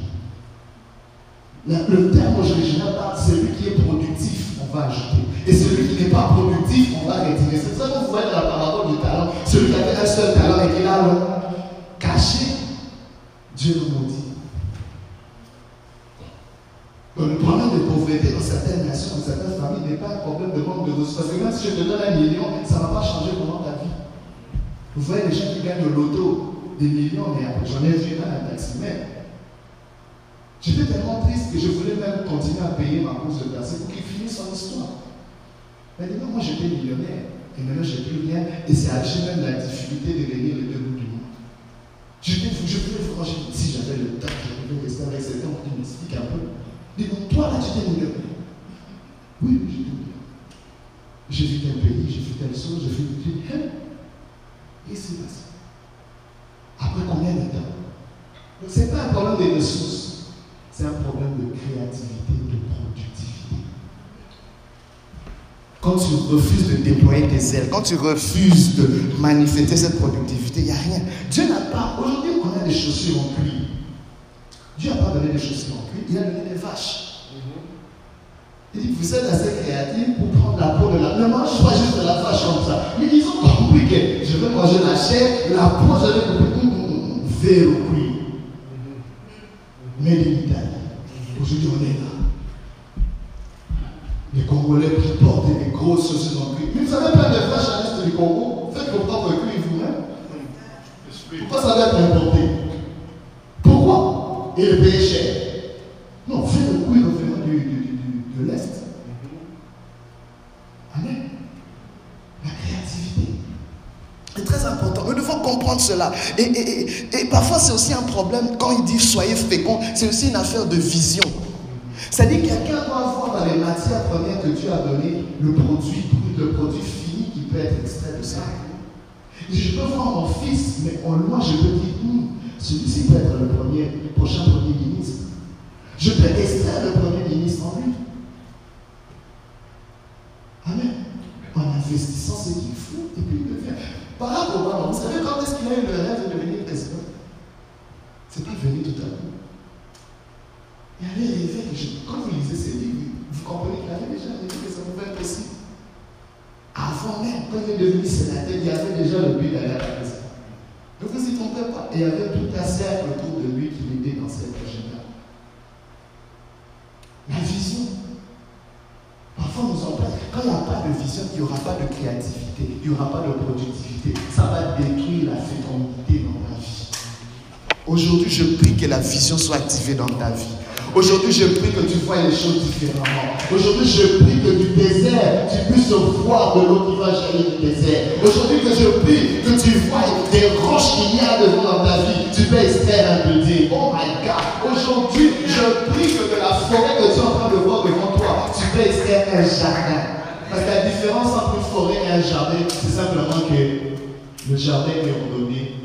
Le terme original parle celui qui est productif, on va ajouter. Et celui qui n'est pas productif, on va retirer. C'est ça que vous voyez dans la parabole du talent. Celui qui avait un seul talent et qui l'a Dieu nous maudit. Donc, le problème de pauvreté dans certaines nations, dans certaines familles, n'est pas un problème de manque de ressources. Parce que même si je te donne un million, ça ne va pas changer pendant ta vie. Vous voyez les gens qui gagnent au loto des millions, mais après, j'en ai vu un, taximètre. J'étais tellement triste que je voulais même continuer à payer ma course de place pour qu'il finisse son histoire. Mais non, moi j'étais millionnaire et maintenant j'ai plus rien et c'est à même la difficulté de gagner les deux je, je voulais franchir, si j'avais le temps, je pouvais rester avec homme qui m'explique un peu. Dis donc, toi là, tu t'es millionnaire. Oui, j'étais millionnaire. J'ai vu tel pays, j'ai vu telle chose, j'ai vu tel pays. Et c'est passé. Après combien de temps? Donc, ce n'est pas un problème de ressources, c'est un problème de créativité, de productivité. Quand tu refuses de déployer tes ailes, quand tu refuses de manifester cette productivité, il n'y a rien. Dieu n'a pas. Aujourd'hui, on a des chaussures en cuir. Dieu n'a pas donné des chaussures en cuir, il a donné des vaches. Il dit Vous êtes assez créatifs pour prendre la peau de la. Ne mange pas juste de la vache comme ça. Mais ils ont compris que je vais manger la chair, la peau, je vais couper. Au cuir. Mais l'Italie. Aujourd'hui, on est là. Les Congolais qui portent des grosses chaussures en cuir. Mais vous avez plein de vaches à l'est du Congo. Faites vos propres cuir vous-même. Pourquoi ça doit être importé Pourquoi? Et le payer cher. Non, faites le cuir vraiment du, du, de l'Est. Amen. La créativité. C'est très important. Nous devons comprendre cela. Et, et, et parfois, c'est aussi un problème. Quand il dit soyez fécond, c'est aussi une affaire de vision. C'est-à-dire quelqu'un doit avoir dans les matières premières que Dieu a donné le produit le produit fini qui peut être extrait de ça. Je peux voir mon fils, mais en loin, je peux dire, hum, celui-ci peut être le premier, prochain premier ministre. Je peux extraire le premier ministre en lui. Amen. En investissant ce qu'il faut, et puis il devient. Barack Obama, vous savez quand est-ce qu'il a eu le rêve de devenir président? C'est pas venu tout à l'heure. Il avait rêvé que. Quand vous lisez ces livres, vous comprenez qu'il avait déjà rêvé que ça pouvait être possible. Avant même, quand il est devenu sénateur, il y avait déjà le but d'aller à la prison. Ne vous y trompez pas. Il y avait tout un cercle autour de lui qui l'aidait dans cette agenda. La vision. Parfois, nous empêche. Quand il n'y a pas de vision, il n'y aura pas de créativité, il n'y aura pas de productivité. Ça va détruire la fécondité dans la vie. Aujourd'hui, je prie que la vision soit activée dans ta vie. Aujourd'hui, je prie que tu vois les choses différemment. Aujourd'hui, je prie que du désert, tu puisses voir de l'eau qui va jaillir du désert. Aujourd'hui, que je prie que tu vois des roches qu'il y a devant dans ta vie. Tu peux extraire un dire, oh my God. Aujourd'hui, je prie que de la forêt que tu es en train de voir devant toi, tu peux extraire un jardin. Parce que la différence entre une forêt et un jardin, c'est simplement que le jardin est ordonné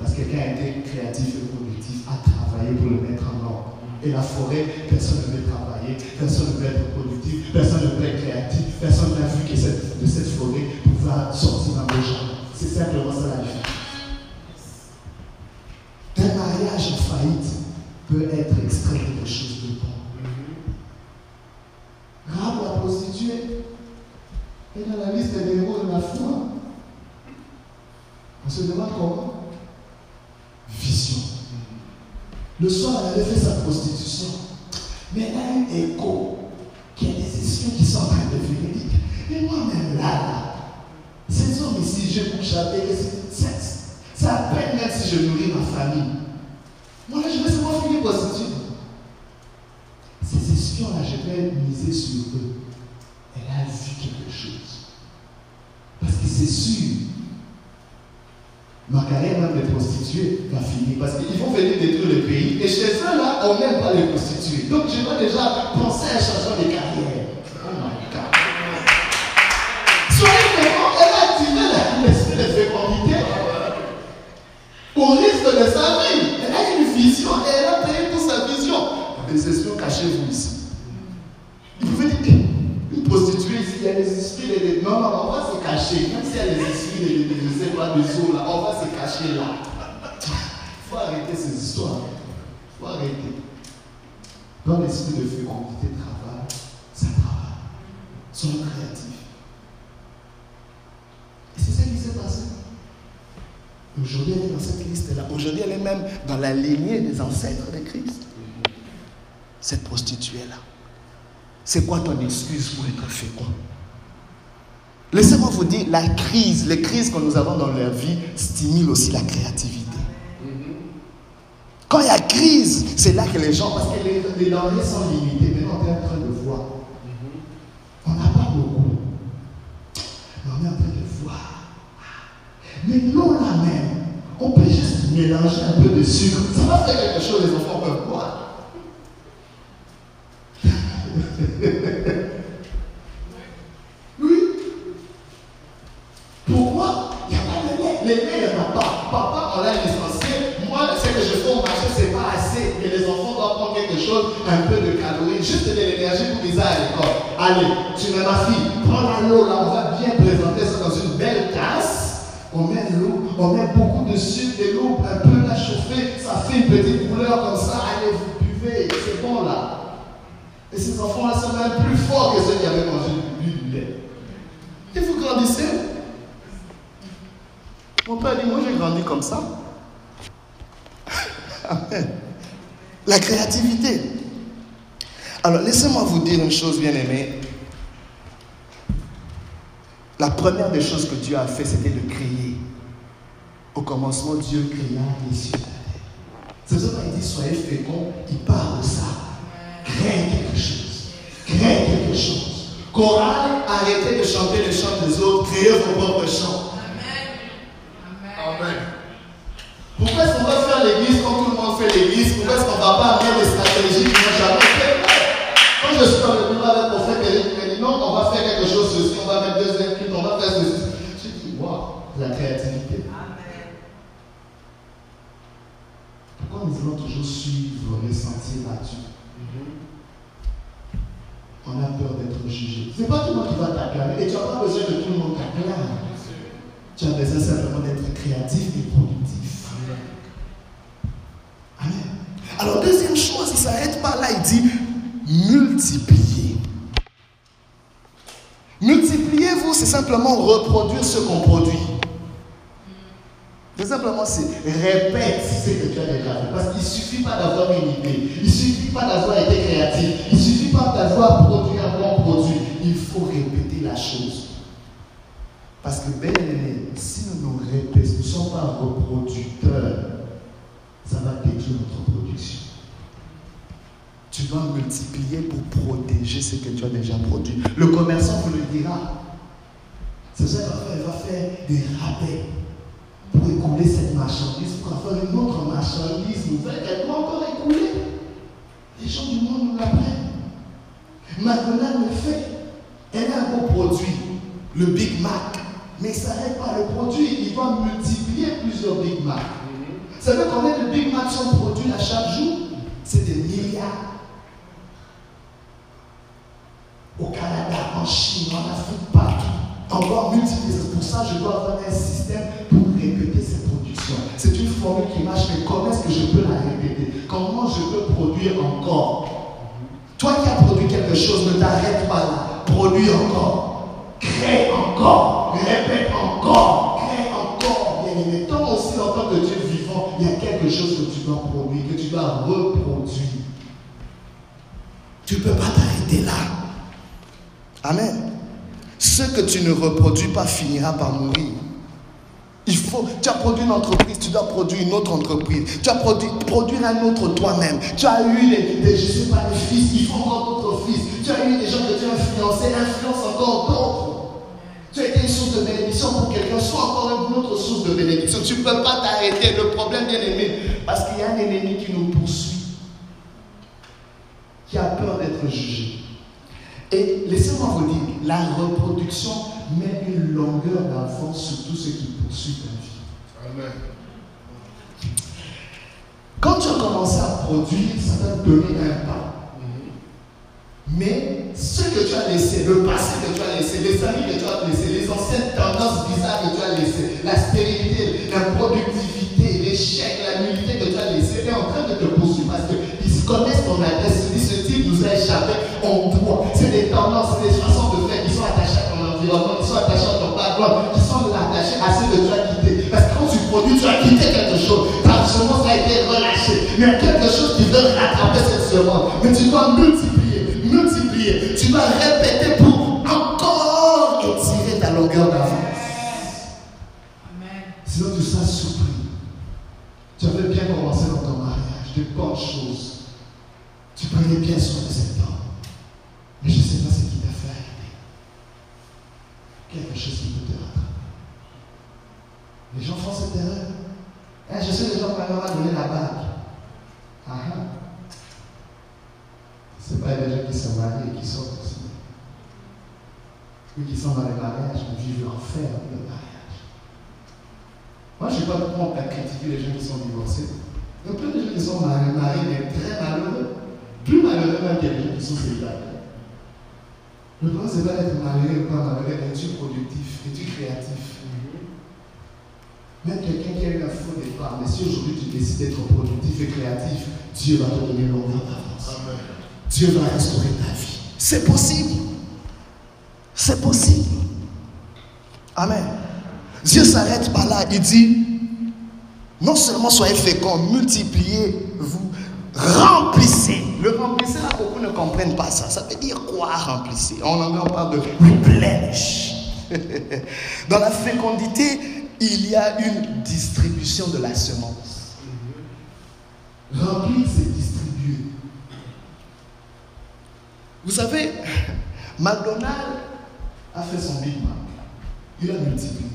parce que quelqu'un a été créatif et productif, a travaillé pour le mettre en ordre. Et la forêt, personne ne veut travailler, personne ne veut être productif, personne ne veut être créatif, personne n'a vu que cette, de cette forêt pouvait sortir un beau jardin. C'est simplement ça la vie. Un mariage en faillite peut être extrait quelque chose de bon. Rame la prostituée est dans la liste des héros de la foi. On se demande comment Vision. Le soir, elle avait fait sa prostitution. Mais elle a un écho qu'il y a des esprits qui sont en train de venir Mais moi-même là, là, ces hommes ici, je couche avec, c'est à peine même si je nourris ma famille. Moi, là, je vais seulement finir prostituée. Ces espions-là, je vais miser sur eux. Elle a vu quelque chose. Parce que c'est sûr ma carrière même de prostituée va finir parce qu'ils vont venir détruire le pays. Et chez eux, là, on n'aime pas les prostituées. Donc, je dois déjà penser à un changement de carrière. Oh my God. Soyez vraiment, elle a l'esprit de fécondité au risque de sa vie. Elle a une vision et elle a payé pour sa vision. Les espions, cachez-vous ici. Il faut dire, une prostituée ici, il y a les esprits, les... non, non, on va se cacher. Même s'il y a les esprits, les, là, on va se cacher là. Il faut arrêter ces histoires. Il faut arrêter. Dans l'esprit de fécondité travaille, ça travaille. Soyons créatifs. Et c'est ça qui s'est passé. Aujourd'hui, elle est dans cette liste-là. Aujourd'hui, elle est même dans la lignée des ancêtres de Christ. Cette prostituée-là. C'est quoi ton excuse pour être fécond? Laissez-moi vous dire, la crise, les crises que nous avons dans la vie stimulent aussi la créativité. Quand il y a crise, c'est là que les gens, parce que les, les sont limitées, mais on est en train de voir. On n'a pas beaucoup. Mais on est en train de voir. Mais nous là même, on peut juste mélanger un peu de sucre. Ça va faire quelque chose, les enfants peuvent boire. oui. Pourquoi Il n'y a pas de lait. Les lait, il n'y en a pas. Papa, on l'a licencié. Moi, ce que je fais au marché, ce n'est pas assez. Et les enfants doivent prendre quelque chose, un peu de calories, juste de l'énergie pour qu'ils aillent à l'école. Allez, tu mets ma fille, prends la l'eau là, on va bien présenter ça dans une belle tasse. On met l'eau, on met beaucoup de sucre, de l'eau, un peu la chauffer, ça fait une petite couleur comme ça. Allez, vous buvez, c'est bon là. Et ces enfants-là sont même plus forts que ceux qui avaient mangé du lait. Et vous grandissez. Mon père dit, moi j'ai grandi comme ça. La créativité. Alors laissez-moi vous dire une chose, bien aimée. La première des choses que Dieu a fait, c'était de créer. Au commencement, Dieu créa les cieux. C'est ça qu'il dit, soyez féconds, il parle de ça. Créez quelque chose. Créez quelque chose. Chorale, arrêtez de chanter les chants des autres, créez vos propres chants. Amen. Pourquoi est-ce qu'on va faire l'église comme tout le monde fait l'église? Pourquoi est-ce qu'on ne va pas amener des stratégies qui n'ont jamais fait Quand je suis dans le bureau avec le prophète Eric, il m'a dit non, on va faire quelque chose ceci, on va mettre deux écrits, on va faire ceci. J'ai dit, waouh, la créativité. Pourquoi nous allons toujours suivre les sentiers battus? On a peur d'être jugé. Ce n'est pas tout le monde qui va t'acclamer et tu n'as pas besoin de tout le monde t'acclame. Tu as besoin simplement d'être créatif et productif. Amen. Alors, deuxième chose, il ne s'arrête pas là, il dit multiplier. Multipliez-vous, c'est simplement reproduire ce qu'on produit. C'est simplement, c'est répète ce que tu as déjà fait. Parce qu'il ne suffit pas d'avoir une idée. Il ne suffit pas d'avoir été créatif. Il ne suffit pas d'avoir produit un bon produit. Il faut répéter la chose. Parce que, aimé, si nous nous répétons, nous ne sommes pas reproducteurs, ça va détruire notre production. Tu dois multiplier pour protéger ce que tu as déjà produit. Le commerçant vous le dira. C'est ça qu'il va faire. Il va faire des rabais pour écouler cette marchandise, pour faire une autre marchandise nouvelle qu'elle doit encore écouler. Les gens du monde nous l'apprennent. McDonald's le fait. Elle a un beau produit, le Big Mac. Mais il ne s'arrête pas le produit, il va multiplier plusieurs Big Mac. Vous savez combien de Big Mac sont produits à chaque jour C'est des milliards. Au Canada, en Chine, en Afrique, partout. On doit multiplier. C'est pour ça que je dois avoir un système pour répéter cette production. C'est une formule qui marche, mais comment est-ce que je peux la répéter? Comment je peux produire encore? Toi qui as produit quelque chose, ne t'arrête pas là. Produis encore. Crée encore. Répète encore. Crée encore. Bien aimé, tant aussi longtemps que Dieu est vivant, il y a quelque chose que tu dois produire, que tu dois reproduire. Tu ne peux pas t'arrêter là. Amen. Ce que tu ne reproduis pas finira par mourir. Il faut, tu as produit une entreprise, tu dois produire une autre entreprise. Tu as produit, produire un autre toi-même. Tu as eu des, des, je sais pas, des fils, il faut encore d'autres fils. Tu as eu des gens que tu as influencés, influence encore d'autres. Tu as été une source de bénédiction pour quelqu'un, soit encore une autre source de bénédiction. Tu ne peux pas t'arrêter. Le problème, bien aimé, parce qu'il y a un ennemi qui nous poursuit, qui a peur d'être jugé. Et laissez-moi vous dire, la reproduction met une longueur d'avance sur tout ce qui poursuit ta vie. Amen. Quand tu as commencé à produire, ça t'a donné un pas. Mais ce que tu as laissé, le passé que tu as laissé, les amis que tu as laissés, les anciennes tendances bizarres que tu as laissées, la stérilité, l'improductivité, l'échec, la nullité que tu as laissé, est en train de te poursuivre parce qu'ils connaissent ton adresse, ils disent ce type nous a échappé, on doit. C'est des tendances, c'est des façons de faire qui sont attachées à ton environnement, qui sont attachées à ton background, qui sont attachées à ce que tu as quitté. Parce que quand tu produis, tu as quitté quelque chose. Ta semence a été relâchée. Il y a quelque chose qui veut rattraper cette semence. Mais tu dois multiplier, Tu dois répéter pour encore étirer ta longueur d'avance. Sinon, tu seras surpris. Tu avais bien commencé dans ton mariage, de bonnes choses. Tu prenais bien soin de cet homme. Mais je ne sais pas ce qui t'a fait arrêter. Quelque chose qui peut te rattraper. Les gens font cette erreur. Hein, je sais les gens qui m'ont donné la bague. Ah ah. Ce n'est pas et qui sortent aussi. Ceux qui sont dans les mariages vivent l'enfer de le mariage. Moi, je suis pas pour à critiquer les gens qui sont divorcés. Il y a plein de gens qui sont mariés, mais très malheureux. Plus malheureux même qu'il y a des gens qui sont célibataires. Le problème, ce n'est pas d'être malheureux ou pas malheureux, es-tu productif, es-tu créatif Même quelqu'un qui a eu un faux départ, mais si aujourd'hui tu décides d'être productif et créatif, Dieu va te donner longueur d'avance. Dieu va restaurer ta vie. C'est possible. C'est possible. Amen. Dieu s'arrête pas là. Il dit, non seulement soyez féconds, multipliez-vous, remplissez. Le remplissez, là, beaucoup ne comprennent pas ça. Ça veut dire quoi remplissez? En on parle de replenish. Dans la fécondité, il y a une distribution de la semence. Remplir, c'est distribuer. Vous savez, McDonald's a fait son Big Mac. Il a multiplié.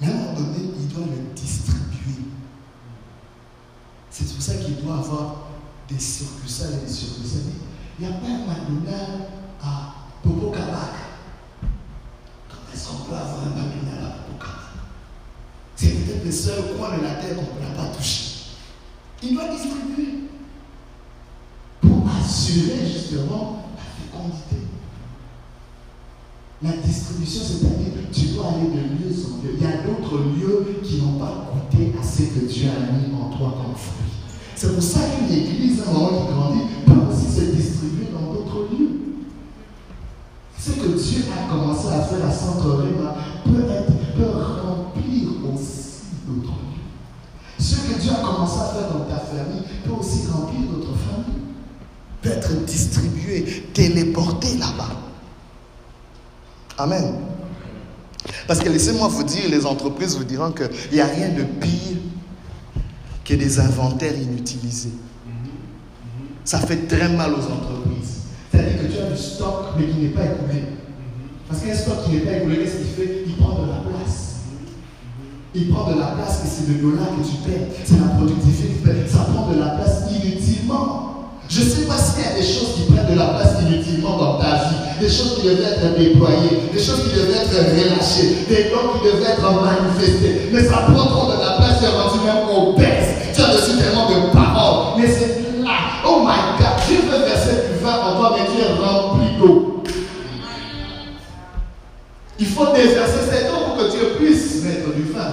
Mais à un moment donné, il doit le distribuer. C'est pour ça qu'il doit avoir des circuits et des circuits Il n'y a pas un McDonald's à Popocabak. Quand est-ce qu'on peut avoir un McDonald's à Popocabak C'est peut-être le seul coin de la terre qu'on ne peut pas toucher. Il doit distribuer pour assurer justement la fécondité. La distribution, c'est-à-dire tu dois aller de lieu en lieu. Il y a d'autres lieux qui n'ont pas goûté à ce que Dieu a mis en toi comme fruit. C'est pour ça qu'une église, un moment qui grandit, peut aussi se distribuer dans d'autres lieux. Ce que Dieu a commencé à faire à Centre-Réma peut, être, peut remplir aussi d'autres lieux. Ce que Dieu a commencé à faire dans ta famille peut aussi remplir d'autres familles. Peut être distribué, téléporté là-bas. Amen. Parce que laissez-moi vous dire, les entreprises vous diront qu'il n'y a rien de pire que des inventaires inutilisés. Ça fait très mal aux entreprises. C'est-à-dire que tu as du stock, mais qui n'est pas écoulé. Parce qu'un stock qui n'est pas écoulé, qu'est-ce qu'il fait? Il prend de la place. Il prend de la place et c'est le dollar que tu perds. C'est la productivité qui fait. Ça prend de la place inutilement. Je ne sais pas s'il y a des choses qui prennent de la place inutilement dans ta vie, des choses qui devaient être déployées, des choses qui devaient être relâchées, des dons qui devaient être manifestés. Mais ça prend trop de la place, tu as rendu même. Tu as reçu tellement de paroles. Mais c'est là. Oh my God. Dieu veut verser du vin en toi, mais tu es rempli d'eau. Il faut déverser cette eau pour que Dieu puisse mettre du vin.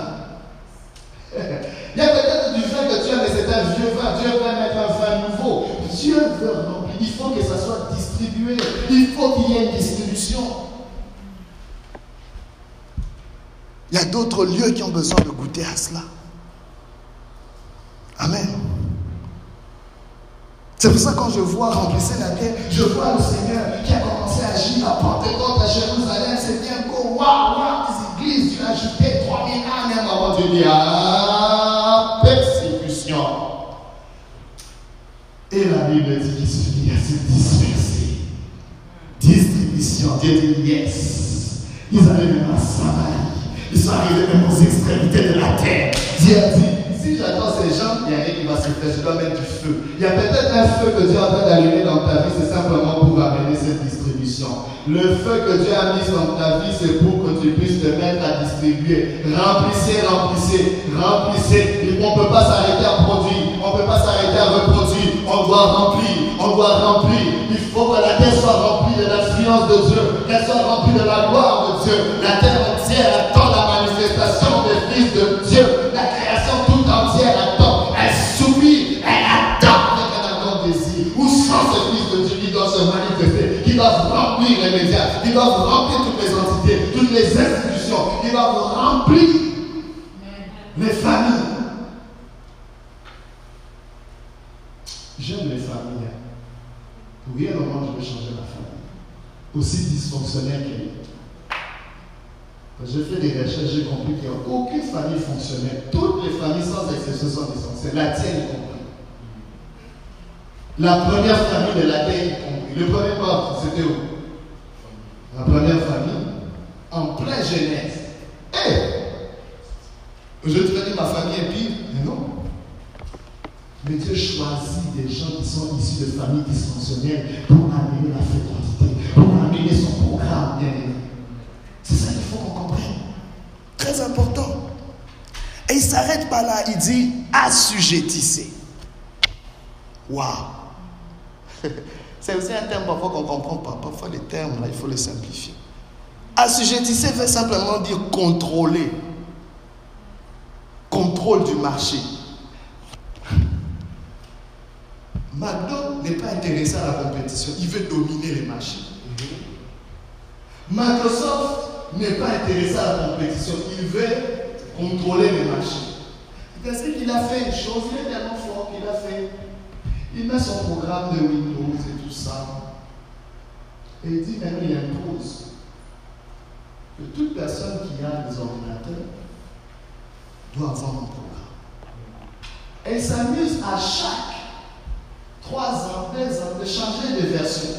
Il y a peut-être du vin que tu as, mais c'est un vieux vin. Dieu va mettre un vin nouveau. Dieu veut remplir. Il faut que ça soit distribué. Il faut qu'il y ait une distribution. Il y a d'autres lieux qui ont besoin de goûter à cela. Amen. C'est pour ça que quand je vois remplir la terre, je vois le Seigneur qui a commencé à agir à Pentecôte, à Jérusalem. C'est bien beau. Waouh, waouh, des églises, tu as ajouté 3000 âmes. Moment donné, ah, persécution. Et la Bible dit qu'il suffit à se disperser. Distribution. Dieu dit yes. Ils allaient même à Samarie. Ils sont arrivés même aux extrémités de la terre. Dieu a dit si j'attends ces gens, il n'y a rien qui va se faire. Je dois mettre du feu. Il y a peut-être un feu que Dieu est en train d'allumer dans ta vie, c'est simplement pour amener cette distribution. Le feu que Dieu a mis dans ta vie, c'est pour que tu puisses te mettre à distribuer. Remplissez, remplissez, remplissez. On ne peut pas s'arrêter à produire. On ne peut pas s'arrêter à reproduire. On doit remplir. On doit remplir. Il faut que la terre soit remplie de Dieu. Qu'elle soit remplie de la gloire de Dieu. La terre entière attend la manifestation des fils de Dieu. La création tout entière attend. Elle soupire. Elle attend avec un ardent désir. Où sont ces fils de Dieu qui doivent se manifester, qui doivent remplir les médias, qui doivent remplir toutes les entités, toutes les institutions, qui doivent remplir les familles? J'aime les familles. Pour rien au monde, je veux changer ma famille. Aussi dysfonctionnelle qu'elle est. J'ai fait des recherches, j'ai compris qu'il n'y a aucune famille fonctionnelle. Toutes les familles, sans exception, sont dysfonctionnelles. La tienne y compris. La première famille de la terre y compris. Le premier mort, c'était où? La première famille, en pleine jeunesse. Hé Je te dis, ma famille est pire. Mais non. Mais Dieu choisit des gens qui sont issus de familles dysfonctionnelles pour amener la pour amener son programme aimé. C'est ça qu'il faut qu'on comprenne. Très important. Et il s'arrête pas là, il dit assujettissez. Waouh! C'est aussi un terme parfois qu'on ne comprend pas. Parfois les termes là, il faut les simplifier. Assujettissez veut simplement dire contrôler. Contrôle du marché. McDo n'est pas intéressé à la compétition, il veut dominer les marchés. Microsoft n'est pas intéressé à la compétition, il veut contrôler les marchés. Qu'est-ce qu'il a fait une chose, il est tellement fort qu'il a fait. Il met son programme de Windows et tout ça. Et il dit maintenant il impose que toute personne qui a des ordinateurs doit avoir un programme. Et il s'amuse à chaque 3 ans, 2 ans de changer de version.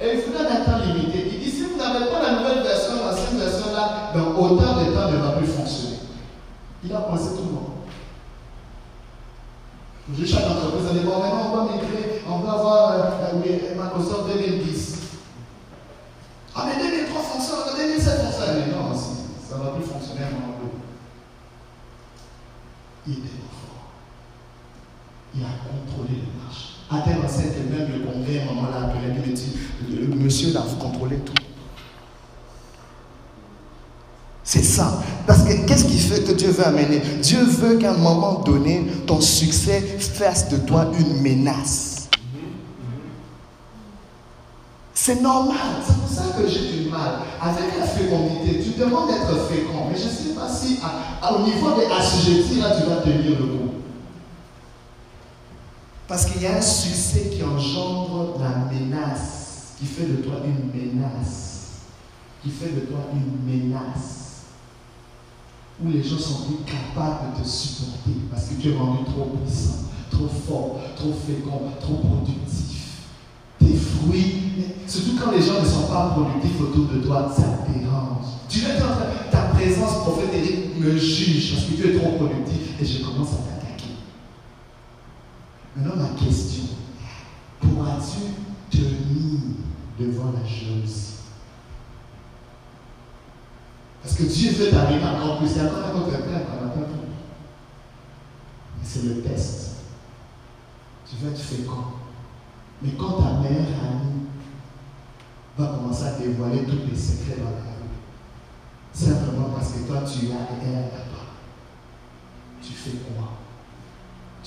Et il donne un temps limité. Il dit si vous n'avez pas la nouvelle version, l'ancienne version là, dans autant de temps ne va plus fonctionner. Il a pensé tout le monde. J'ai chaque entreprise a dit bon maintenant on va migrer, on va avoir euh, Microsoft 2010. Ah mais 2003 fonctionne, 2007 fonctionne. Mais non, ça ne va plus fonctionner à mon Il était fort. Il a contrôlé le marché. À tel enseigne que même le congrès, moment l'a appelé, il me dit, le monsieur là, vous contrôlez tout. C'est ça. Parce que qu'est-ce qui fait que Dieu veut amener? Dieu veut qu'à un moment donné, ton succès fasse de toi une menace. C'est normal. C'est pour ça que j'ai du mal. Avec la fécondité, tu demandes d'être fécond. Mais je ne sais pas si à, au niveau des assujettis, là, tu vas tenir le coup. Parce qu'il y a un succès qui engendre la menace, qui fait de toi une menace. qui fait de toi une menace, où les gens sont plus capables de te supporter parce que tu es rendu trop puissant, trop fort, trop fécond, trop productif. Tes fruits, surtout quand les gens ne sont pas productifs autour de toi, ça dérange. Tu train, ta présence prophétique me juge parce que tu es trop productif et je commence à. Maintenant, ma question, pourras-tu tenir devant la jalousie Parce que Dieu veut t'arriver encore plus. C'est encore un père qu'on n'a pas. C'est le test. Tu vas être fécond. Mais quand ta mère amie va commencer à dévoiler tous les secrets dans la rue, simplement parce que toi tu as et elle n'a pas, tu fais quoi?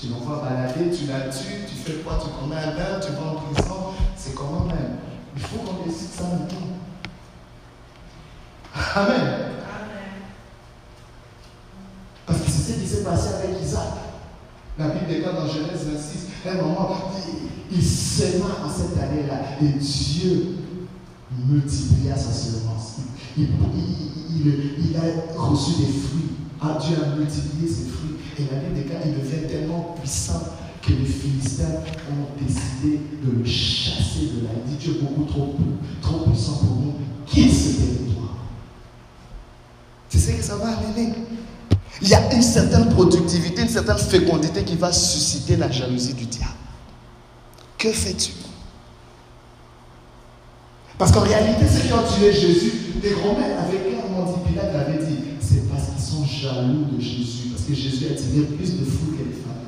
Tu l'envoies balader, tu la tues, tu fais quoi? Tu commets un bain, tu vas en prison. C'est comment même Il faut qu'on décide ça maintenant. Amen. Parce que c'est ce qui s'est passé avec Isaac. La Bible déclare dans Genèse 26, un moment, il, il s'aima en cette année-là et Dieu multiplia sa semence. Il, il, a reçu des fruits. Ah, Dieu a multiplié ses fruits. Et la Bible déclare qu'il devient tellement puissant que les Philistins ont décidé de le chasser de. Il dit Dieu beaucoup trop, trop puissant pour nous. Quitte ce territoire. Tu sais que ça va amener il y a une certaine productivité, une certaine fécondité qui va susciter la jalousie du diable. Que fais-tu? Parce qu'en réalité, ceux qui ont tué Jésus, les Romains avec qui dit, Pilate l'avait dit, c'est parce qu'ils sont jaloux de Jésus, parce que Jésus a tiré plus de fous que les pharisiens.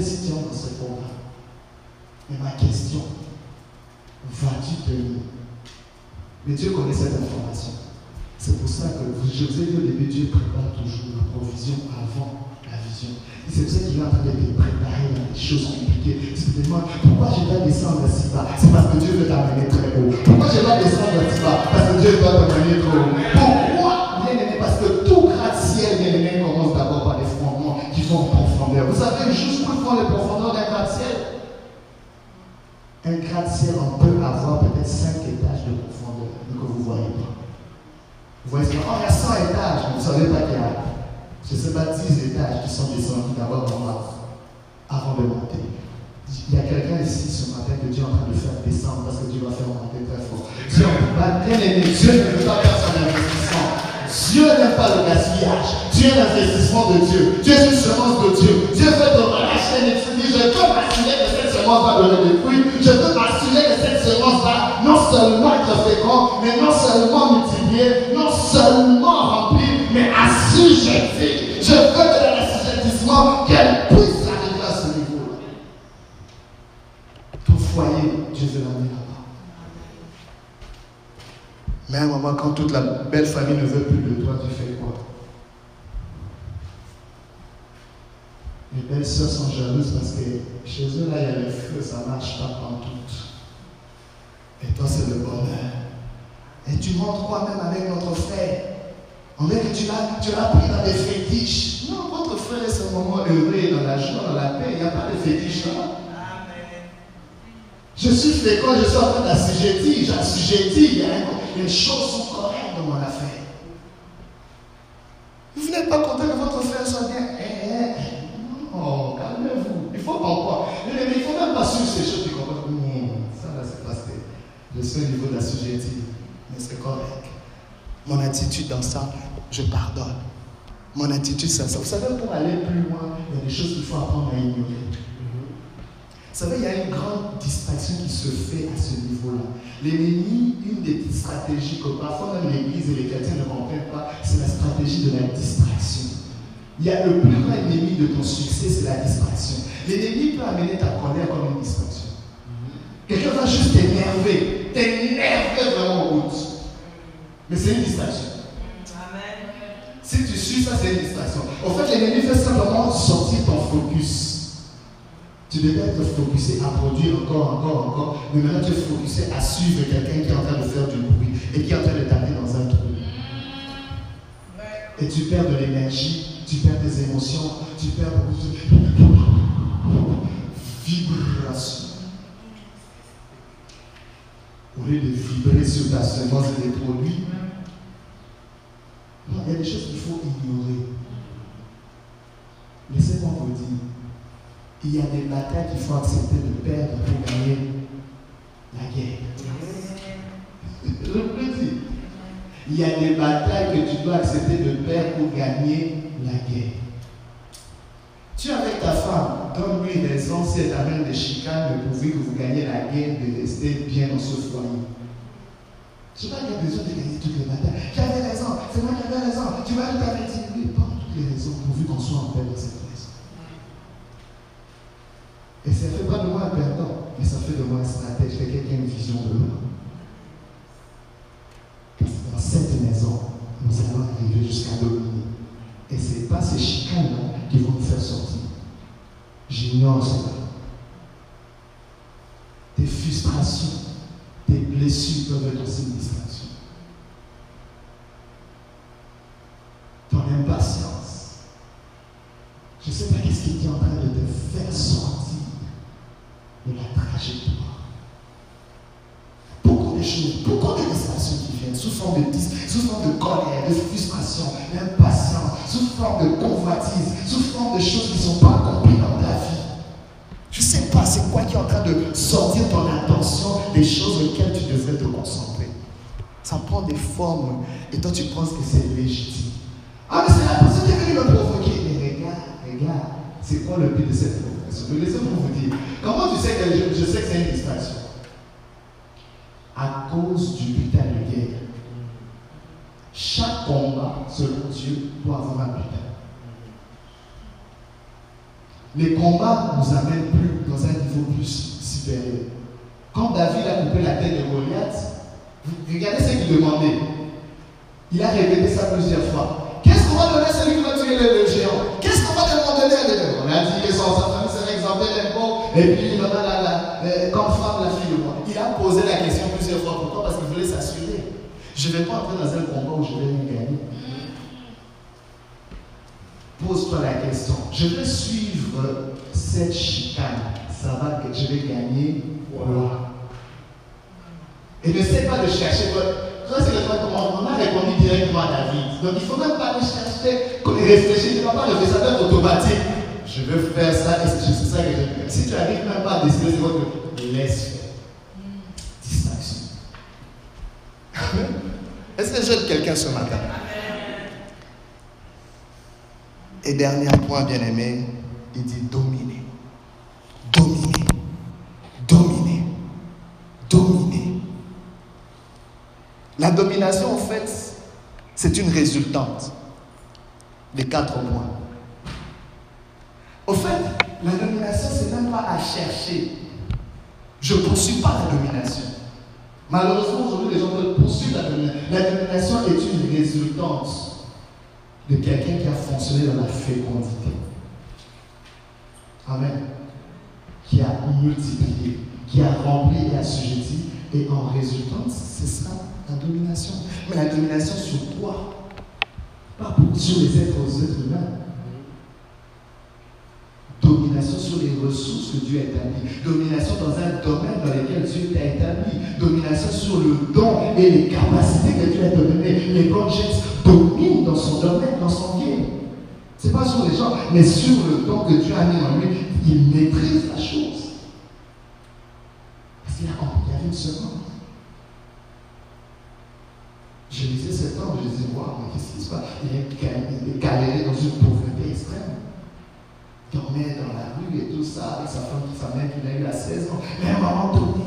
Entres dans ce programme. Mais ma question, vas-tu tenir? Mais Dieu connaît cette information. C'est pour ça que je vous ai dit au début, Dieu prépare toujours la provision avant la vision. C'est pour ça qu'il est en train de te préparer dans des choses compliquées. Tu te pourquoi je vais descendre si bas C'est parce que Dieu veut t'amener très haut. Pourquoi je vais descendre si bas Parce que Dieu veut t'amener trop haut. Pourquoi, font les profondeurs d'un gratte-ciel, un gratte-ciel, on peut avoir peut-être 5 étages de profondeur, mais que vous ne voyez pas. Vous voyez, oh, il y a 100 étages, mais vous ne savez pas qu'il y a, je ne sais pas, 10 étages qui sont descendus d'abord en bas, avant de monter. Il y a quelqu'un ici ce matin que Dieu est en train de faire descendre parce que Dieu va faire monter très fort. Dieu, bien aimé, Dieu ne veut pas faire son investissement. Dieu n'aime pas le gaspillage. Dieu est l'investissement de Dieu. Dieu est une semence de Dieu. Dieu veut te relâcher et tu dis, je peux m'assurer que cette semence va donner des fruits. Je peux m'assurer que cette semence va non seulement être fécond, mais non seulement multiplier, non seulement remplir, mais assujettir. Mais à un moment, quand toute la belle famille ne veut plus de toi, tu fais quoi? Les belles sœurs sont jalouses parce que chez eux, là, il y a le feu, ça ne marche pas en tout. Et toi, c'est le bonheur. Et tu montres quoi même avec notre frère On dirait que tu l'as, pris dans des fétiches. Non, votre frère est un moment heureux, dans la joie, dans la paix. Il n'y a pas de fétiche là. Je suis fécond, je suis en train d'assujettir, j'assujettis. Il y a une chose sont correctes dans mon affaire. Vous n'êtes pas content que votre frère soit bien? Eh, eh, Non, calmez-vous. Il faut pas Mais il ne faut même pas suivre ces choses comprennent. Hmm, ça là, c'est parce je suis au niveau de la sujetti. Mais c'est correct. Mon attitude dans ça, je pardonne. Mon attitude, c'est ça. Vous savez, pour aller plus loin, il y a des choses qu'il faut apprendre à ignorer. Vous savez, il y a une grande distraction qui se fait à ce niveau-là. L'ennemi, une des stratégies que parfois même l'Église et les chrétiens ne comprennent pas, c'est la stratégie de la distraction. Il y a le plus grand ennemi de ton succès, c'est la distraction. L'ennemi peut amener ta colère comme une distraction. Quelqu'un va juste t'énerver, t'énerver vraiment au bout. Mais c'est une distraction. Si tu suis ça, c'est une distraction. En fait, l'ennemi fait simplement sortir ton focus. Tu devais être focusé à produire encore, encore, encore. Mais maintenant, tu es focusé à suivre quelqu'un qui est en train de faire du bruit et qui est en train de taper dans un trou. Et tu perds de l'énergie, tu perds des émotions, tu perds beaucoup de vibrations. Au lieu de vibrer sur ta semence et des produits, il y a des choses qu'il faut ignorer. Laissez-moi vous dire, il y a des batailles qu'il faut accepter de perdre pour gagner la guerre. Il y a des batailles que tu dois accepter de perdre pour gagner la guerre. Tu avec ta femme, donne-lui raison si elle t'amène des chicanes de que vous gagnez la guerre, de rester bien dans ce foyer. Je pas qu'il a besoin de gagner toutes les batailles. J'avais raison, c'est moi qui avais raison. Tu vas tout à dit, oui, pas toutes les raisons pourvu qu'on soit en paix dans cette maison. Et ça ne fait pas de moi un perdant, moi un stratège, quelqu'un une vision de l'homme. Dans cette maison, nous allons arriver jusqu'à dominer. Et ce n'est pas ces chicanes qui vont nous faire sortir. J'ignore cela. Tes frustrations, tes blessures peuvent être aussi une distraction. Ton impatience. Je ne sais pas qu'est-ce qui est en train de te faire sortir de la trajectoire. Beaucoup de choses, beaucoup de distractions qui viennent sous forme de, sous forme de colère, de frustration, d'impatience, sous forme de convoitise, sous forme de choses qui ne sont pas accomplies dans ta vie. Je ne sais pas c'est quoi qui est en train de sortir ton attention des choses auxquelles tu devrais te concentrer. Ça et toi tu penses que c'est légitime. Ah mais c'est la personne qui est venue me provoquer. Mais regarde, regarde, c'est quoi le but de cette provocation? Laissez-moi vous dire. Comment tu sais que je, je sais que c'est une distraction? À cause du butin de guerre. Chaque combat, selon Dieu, doit avoir un butin les combats nous amènent plus dans un niveau plus supérieur. Quand David a coupé la tête de Goliath, regardez ce qu'il demandait. Il a répété ça plusieurs fois. Qu'est-ce qu'on va donner à celui qui va tuer le, géant? Qu'est-ce qu'on va demander On a dit que son famille serait exempté d'impôts et puis il aura la, la, comme femme la fille de moi. Il a posé la question plusieurs fois. Pourquoi Parce qu'il voulait s'assurer. Je ne vais pas entrer dans un combat où je vais gagner. Pose-toi la question. Je vais suivre cette chicane. Ça va que je vais gagner quoi? Et ne sais pas de chercher. Ça, c'est le on a répondu directement à David. Donc, il ne faut même pas le chercher, réfléchir. Tu ne vas pas le faire, ça automatique. Je veux faire ça et c'est ça que je veux faire. Si tu n'arrives même pas à décider, c'est votre laisse faire. Distraction. Est-ce que j'aide quelqu'un ce matin? Et dernier point, bien-aimé, il dit. Dominer. La domination, en fait, c'est une résultante des quatre points. Au fait, la domination, c'est même pas à chercher. Je ne poursuis pas la domination. Malheureusement, aujourd'hui, les gens veulent poursuivre la domination. La domination est une résultante de quelqu'un qui a fonctionné dans la fécondité. Amen. Qui a multiplié, qui a rempli et assujetti, et en résultant, ce sera la domination. Mais la domination sur quoi Pas sur les êtres, aux êtres humains. Domination sur les ressources que Dieu a établies. Domination dans un domaine dans lequel Dieu t'a établi. Domination sur le don et les capacités que Dieu a données. Les projets domine dans son domaine, dans son game. Ce n'est pas sur les gens, mais sur le don que Dieu a mis en lui. Il maîtrise la chose. Parce qu'il a compris qu'il y une seconde. Je lisais cet homme, je disais, waouh, qu'est-ce qui se passe? Il est galéré dans une pauvreté extrême. Il dormait dans la rue et tout ça, avec sa femme, sa mère qu'il a eu à 16 ans. Mais à un moment donné,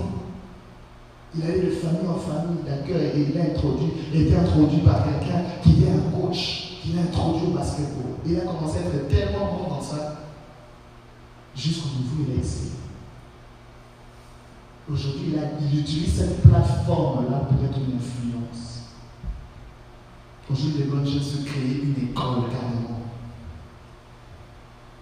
il a eu de famille en famille d'accueil et il a introduit, il a été introduit par quelqu'un qui est un coach, qu'il a introduit au basketball. Et il a commencé à être tellement bon dans ça, jusqu'au niveau où il a excellé. Aujourd'hui, il, il, utilise cette plateforme-là pour être une influence. Aujourd'hui, les bonnes choses se créer une école carrément.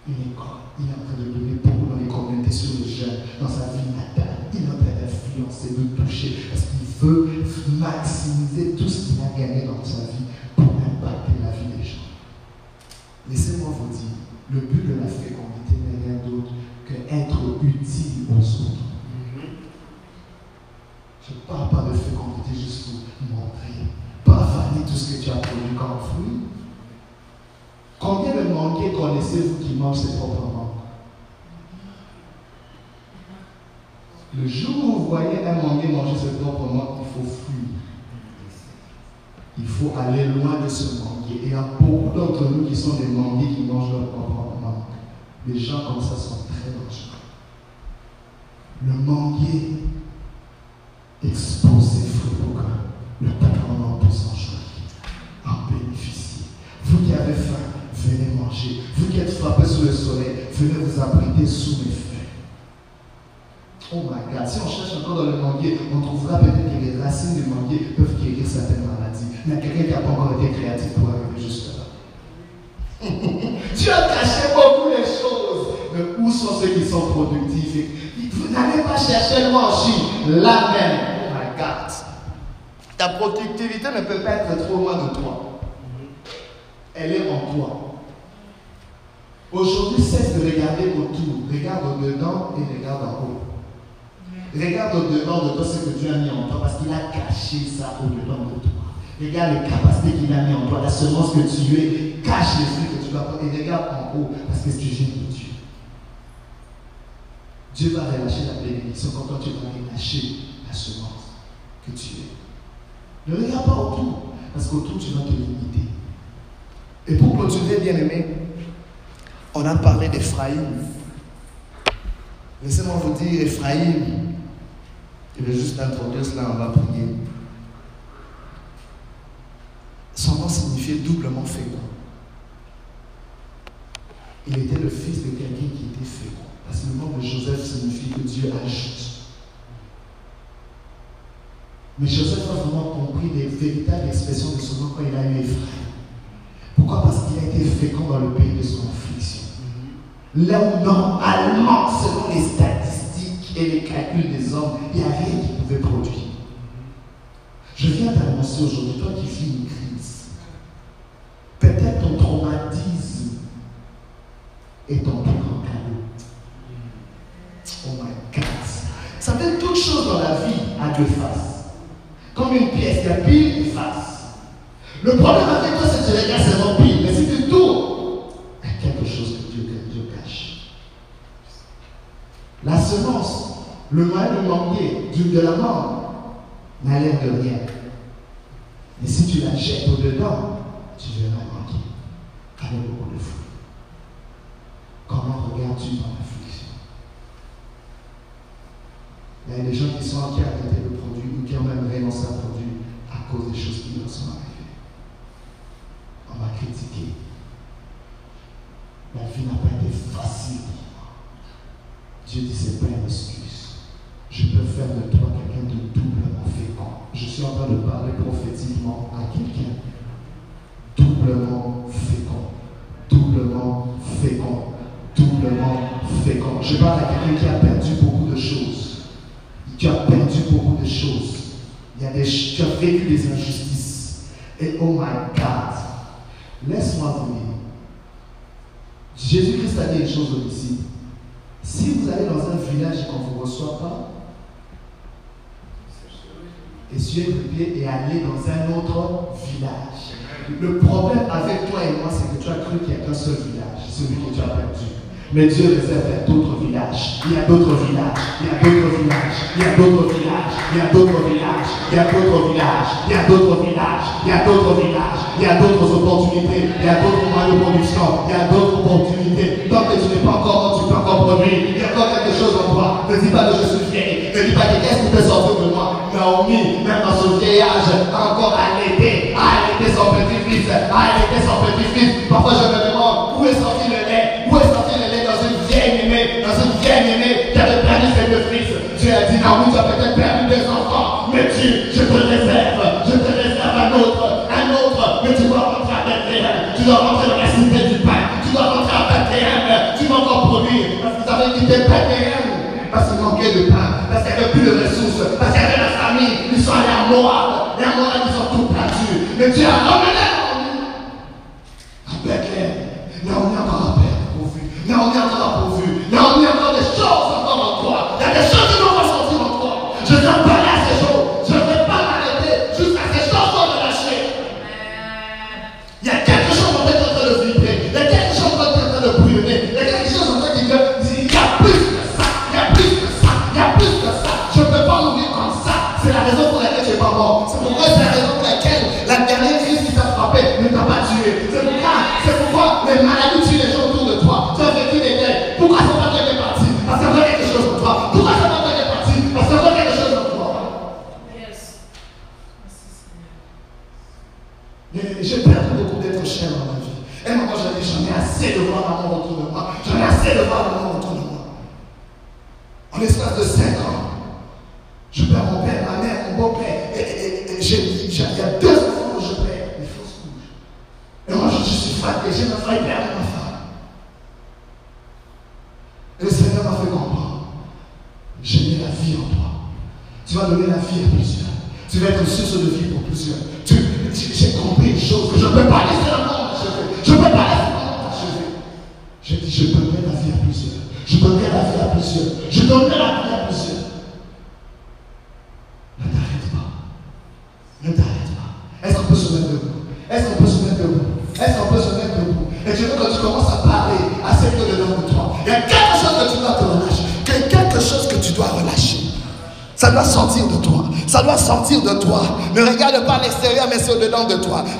Une école. Il est en train de donner beaucoup dans les communautés sur les jeunes, dans sa vie natale. Il est en train d'influencer, de toucher, parce qu'il veut maximiser tout ce qu'il a gagné dans sa vie pour impacter la vie des gens. Laissez-moi vous dire, le but de la fécondité n'est rien d'autre qu'être utile aux autres. Je ne parle pas de fécondité juste pour montrer, pas avaler tout ce que tu as produit comme fruit. Combien de manguiers connaissez-vous qui mangent ses propres mangues? Le jour où vous voyez un manguier manger ses propres mangues, il faut fuir. Il faut aller loin de ce manguier. Et il y a beaucoup d'entre nous qui sont des manguiers qui mangent leurs propres mangues. Les gens comme ça sont très dangereux. Le manguier expose ses fruits pour que le patron puisse en jouir, en bénéficier. Vous qui avez faim, venez manger. Vous qui êtes frappés sous le soleil, venez vous abriter sous mes feuilles. Si on cherche encore dans le manguier, on trouvera peut-être que les racines du manguier peuvent guérir certaines maladies. A quelqu'un qui n'a pas encore été créatif pour arriver juste là. tu as caché beaucoup de choses. Mais où sont ceux qui sont productifs? Vous n'allez pas chercher Chine, là même. Oh my God. Ta productivité ne peut pas être trop loin de toi. Elle est en toi. Aujourd'hui, cesse de regarder autour. Regarde au-dedans et regarde en haut. Regarde au-dedans de toi ce que Dieu a mis en toi parce qu'il a caché ça au-dedans de toi. Regarde les capacités qu'il a mis en toi, la semence que tu es, cache les fruits que tu dois porter et regarde en haut parce que tu gênes de Dieu. Dieu va relâcher la bénédiction quand toi tu vas relâcher la semence que tu es. Ne regarde pas autour parce qu'autour tu vas te limiter. Et pour clôturer, bien aimé, on a parlé d'Ephraïm. Laissez-moi vous dire, Ephraïm, je vais juste introduire cela, on va prier. Son nom signifiait doublement fécond. Il était le fils de quelqu'un qui était fécond. Parce que le nom de Joseph signifie que Dieu ajoute. Mais Joseph a vraiment compris les véritables expressions de son nom quand il a eu Ephraïm. Pourquoi? Parce qu'il a été fécond dans le pays de son affliction. Là où normalement, selon les statistiques et les calculs des hommes, il n'y a rien qui pouvait produire. Je viens t'annoncer aujourd'hui, toi qui vis une crise, peut-être ton traumatisme est ton plus grand cadeau. Oh my God. Ça fait toute chose dans la vie à deux faces. Comme une pièce, il y a pile et face. Le problème avec toi, c'est que tu regardes seulement pile. Mais si tu tournes, il y a quelque chose que Dieu, que Dieu cache. La semence, le moyen de manquer de la mort, n'a l'air de rien. Mais si tu la jettes au-dedans, tu verras manquer avec beaucoup de fruits. Comment regardes-tu dans l'affliction? Il y a des gens qui sont qui ont arrêté le produit ou qui ont même renoncé à produire à cause des choses qui leur sont arrivées. On m'a critiqué. La vie n'a pas été facile. Dieu dit c'est plein d'excuses. Je peux faire de toi quelqu'un de doublement fécond. Je suis en train de parler prophétiquement à quelqu'un. Doublement fécond. Doublement fécond. Doublement fécond. Je parle à quelqu'un qui a perdu beaucoup de choses. Tu as perdu beaucoup de choses. Tu as vécu des injustices. Et oh my God, laisse-moi dire. Jésus-Christ a dit une chose aux disciples. Si vous allez dans un village et qu'on ne vous reçoit pas, vos pieds et allez dans un autre village. Le problème avec toi et moi, c'est que tu as cru qu'il n'y a qu'un seul village, celui que tu as perdu. Mais Dieu réserve d'autres villages. Il y a d'autres villages. Il y a d'autres villages. Il y a d'autres villages. Il y a d'autres villages. Il y a d'autres villages. Il y a d'autres villages. Il y a d'autres villages. Il y a d'autres opportunités. Il y a d'autres moyens de production. Il y a d'autres opportunités. Tant que tu n'es pas encore tu peux encore produire. Il y a encore quelque chose en toi. Ne dis pas que je suis vieille. Ne dis pas que qu'est-ce qui peut sortir. Naomi, même dans son vieillage, encore allaité, a allaité son petit-fils, a allaité son petit-fils. Parfois je me demande, où est sorti le lait? Où est sorti le lait dans une vieille aimée Dans une vieille aimée? Qui avait perdu ses deux fils. Dieu a dit, Naomi, tu as peut-être perdu des enfants, mais Dieu, je te réserve, je te réserve un autre, un autre, mais tu dois rentrer à Bethléem, tu dois rentrer dans la cité du pain, tu dois rentrer à Bethléem, tu vas encore produire, parce que tu avais quitté Bethléem, parce qu'il manquait de pain, parce qu'il n'y avait plus de ressources,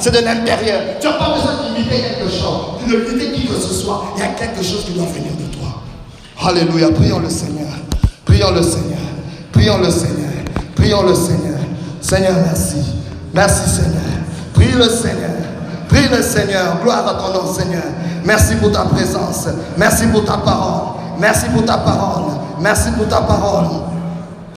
C'est de l'intérieur. Tu n'as pas besoin d'imiter quelque chose, de limiter qui que ce soit. Il y a quelque chose qui doit venir de toi. Alléluia. Prions le Seigneur. Prions le Seigneur. Prions le Seigneur. Prions le Seigneur. Seigneur, merci. Merci Seigneur. Prie le Seigneur. Prie le Seigneur. Gloire à ton nom Seigneur. Merci pour ta présence. Merci pour ta parole. Merci pour ta parole. Merci pour ta parole.